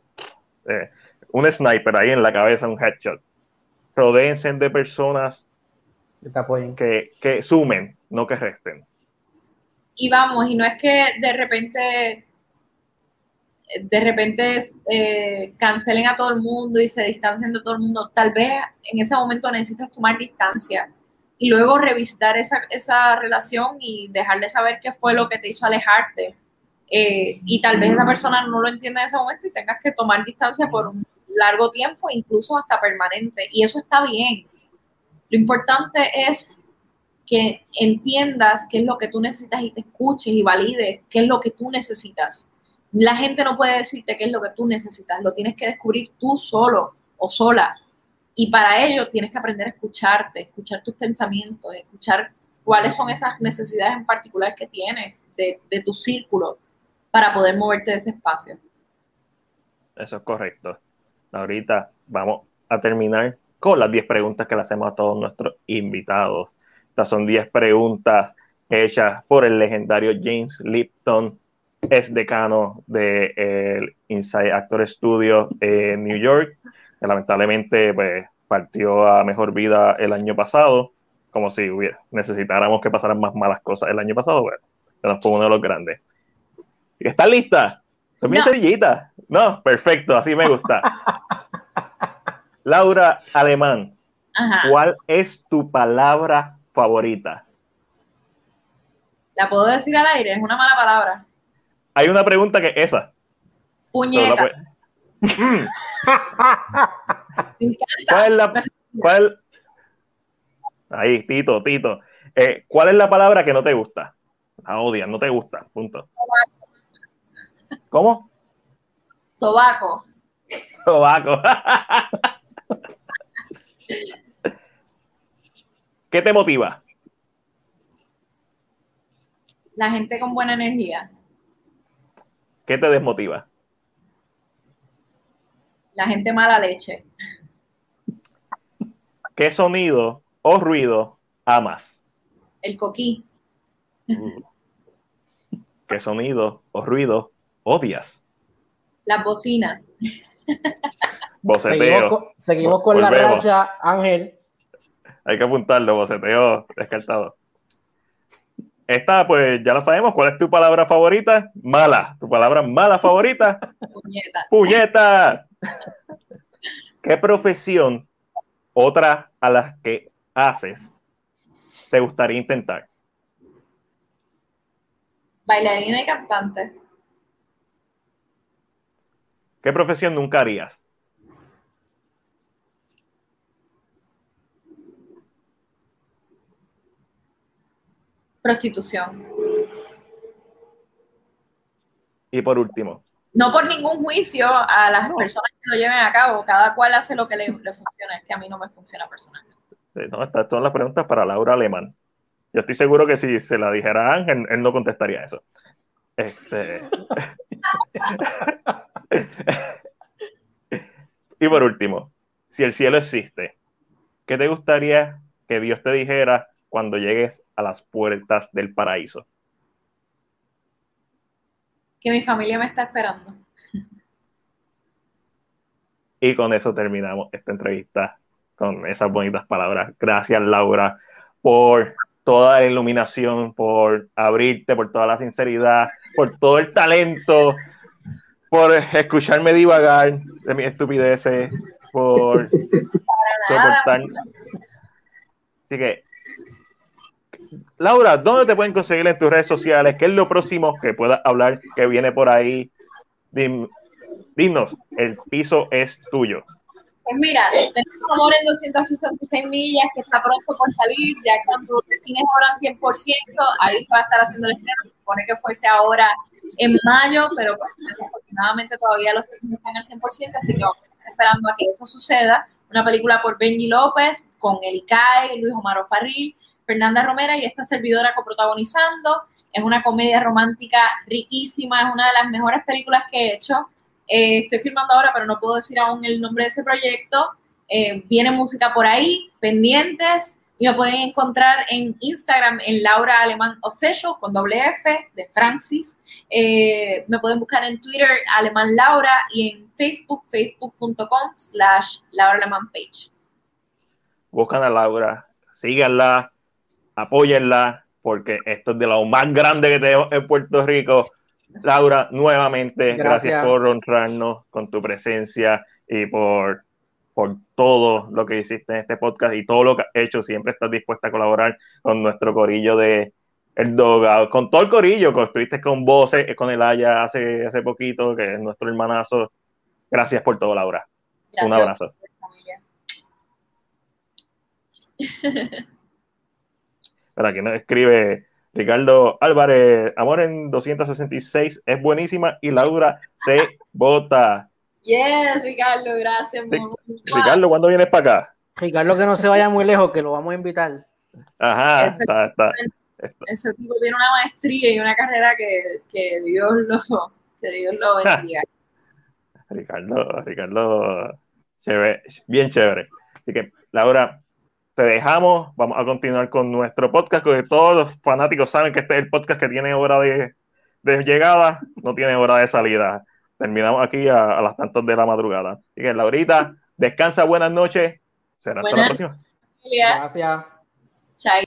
eh, un sniper ahí en la cabeza, un headshot. Rodéense de personas que, que sumen, no que resten. Y vamos, y no es que de repente de repente eh, cancelen a todo el mundo y se distancien de todo el mundo, tal vez en ese momento necesitas tomar distancia y luego revisitar esa, esa relación y dejarle saber qué fue lo que te hizo alejarte. Eh, y tal vez esa persona no lo entienda en ese momento y tengas que tomar distancia por un largo tiempo, incluso hasta permanente. Y eso está bien. Lo importante es que entiendas qué es lo que tú necesitas y te escuches y valides qué es lo que tú necesitas la gente no puede decirte qué es lo que tú necesitas, lo tienes que descubrir tú solo o sola. Y para ello tienes que aprender a escucharte, escuchar tus pensamientos, escuchar cuáles son esas necesidades en particular que tienes de, tu círculo para poder moverte de ese espacio. Eso es correcto. Ahorita vamos a terminar con las 10 preguntas que le hacemos a todos nuestros invitados. Estas son 10 preguntas hechas por el legendario James Lipton es decano del de, Inside Actor Studio en New York, que lamentablemente pues, partió a mejor vida el año pasado, como si hubiera, necesitáramos que pasaran más malas cosas el año pasado, bueno, pero fue uno de los grandes. ¿Están listas? Son bien No. sencillitas. No, perfecto, así me gusta. Laura Alemán, Ajá. ¿cuál es tu palabra favorita? La puedo decir al aire, es una mala palabra. Hay una pregunta que es esa. Puñeta. encanta. ¿Cuál es la cuál Ahí, Tito, Tito. Eh, ¿Cuál es la palabra que no te gusta? La odias, no te gusta. Punto. ¿Cómo? Sobaco. Sobaco. ¿Qué te motiva? La gente con buena energía. ¿Qué te desmotiva? La gente mala leche. ¿Qué sonido o ruido amas? El coquí. ¿Qué sonido o ruido odias? Las bocinas. Seguimos Boceteo. con, seguimos con la Volvemos. racha, Ángel. Hay que apuntarlo, boceteo descartado. Esta, pues ya la sabemos. ¿Cuál es tu palabra favorita? Mala. ¿Tu palabra mala favorita? Puñeta. ¡Puñeta! ¿Qué profesión, otra a las que haces, te gustaría intentar? Bailarina y cantante. ¿Qué profesión nunca harías? Prostitución. Y por último, No por ningún juicio a las personas que lo lleven a cabo. Cada cual hace lo que le, le funciona. Es que a mí no me funciona personalmente. no, estas son las preguntas para Laura Alemán. Yo estoy seguro que si se la dijera a Ángel, él no contestaría eso. Este... y por último, si el cielo existe, ¿qué te gustaría que Dios te dijera cuando llegues a las puertas del paraíso? Que mi familia me está esperando. Y con eso terminamos esta entrevista con esas bonitas palabras. Gracias, Laura, por toda la iluminación, por abrirte, por toda la sinceridad, por todo el talento, por escucharme divagar de mis estupideces, por soportar. Así que, Laura, ¿dónde te pueden conseguir en tus redes sociales? ¿Qué es lo próximo que puedas hablar que viene por ahí? Dim- dinos, el piso es tuyo. Pues mira, tenemos Amor en 266 millas que está pronto por salir, ya cuando los cines abran 100%, ahí se va a estar haciendo el estreno. Se supone que fuese ahora en mayo, pero pues, desafortunadamente todavía los no están al 100%, así que esperando a que eso suceda. Una película por Benji López, con Eli Kai, Luis Omar Farril, Fernanda Romera y esta servidora coprotagonizando. Es una comedia romántica riquísima, es una de las mejores películas que he hecho. Eh, estoy filmando ahora, pero no puedo decir aún el nombre de ese proyecto. Eh, viene música por ahí, pendientes. Y me pueden encontrar en Instagram en Laura Alemán Official con doble F de Francis. Eh, me pueden buscar en Twitter Alemán Laura y en Facebook, facebook.com slash Laura Alemán Page. Buscan a Laura, síganla, apóyenla, porque esto es de lo más grande que tenemos en Puerto Rico. Laura, nuevamente, gracias, Gracias. por honrarnos con tu presencia y por, por todo lo que hiciste en este podcast y todo lo que has hecho. Siempre estás dispuesta a colaborar con nuestro corillo de El Dogout, con todo el corillo que estuviste con vos, eh, con el Aya hace, hace poquito, que es nuestro hermanazo. Gracias por todo, Laura. Gracias. Un abrazo. Pero aquí nos escribe Ricardo Álvarez, Amor en 266 es buenísima y Laura se vota. Yes, Ricardo, gracias. Ricardo, ¿cuándo vienes para acá? Ricardo, que no se vaya muy lejos, que lo vamos a invitar. Ajá, Ese- está, está. Ese tipo tiene una maestría y una carrera que, que Dios lo que Dios lo bendiga. Ricardo, Ricardo, chévere, bien chévere. Así que, Laura, te dejamos. Vamos a continuar con nuestro podcast, porque todos los fanáticos saben que este es el podcast que tiene hora de, de llegada, no tiene hora de salida. Terminamos aquí a, a las tantas de la madrugada. Así que, Laurita, descansa, buenas noches. Será hasta la próxima. Gracias. chai.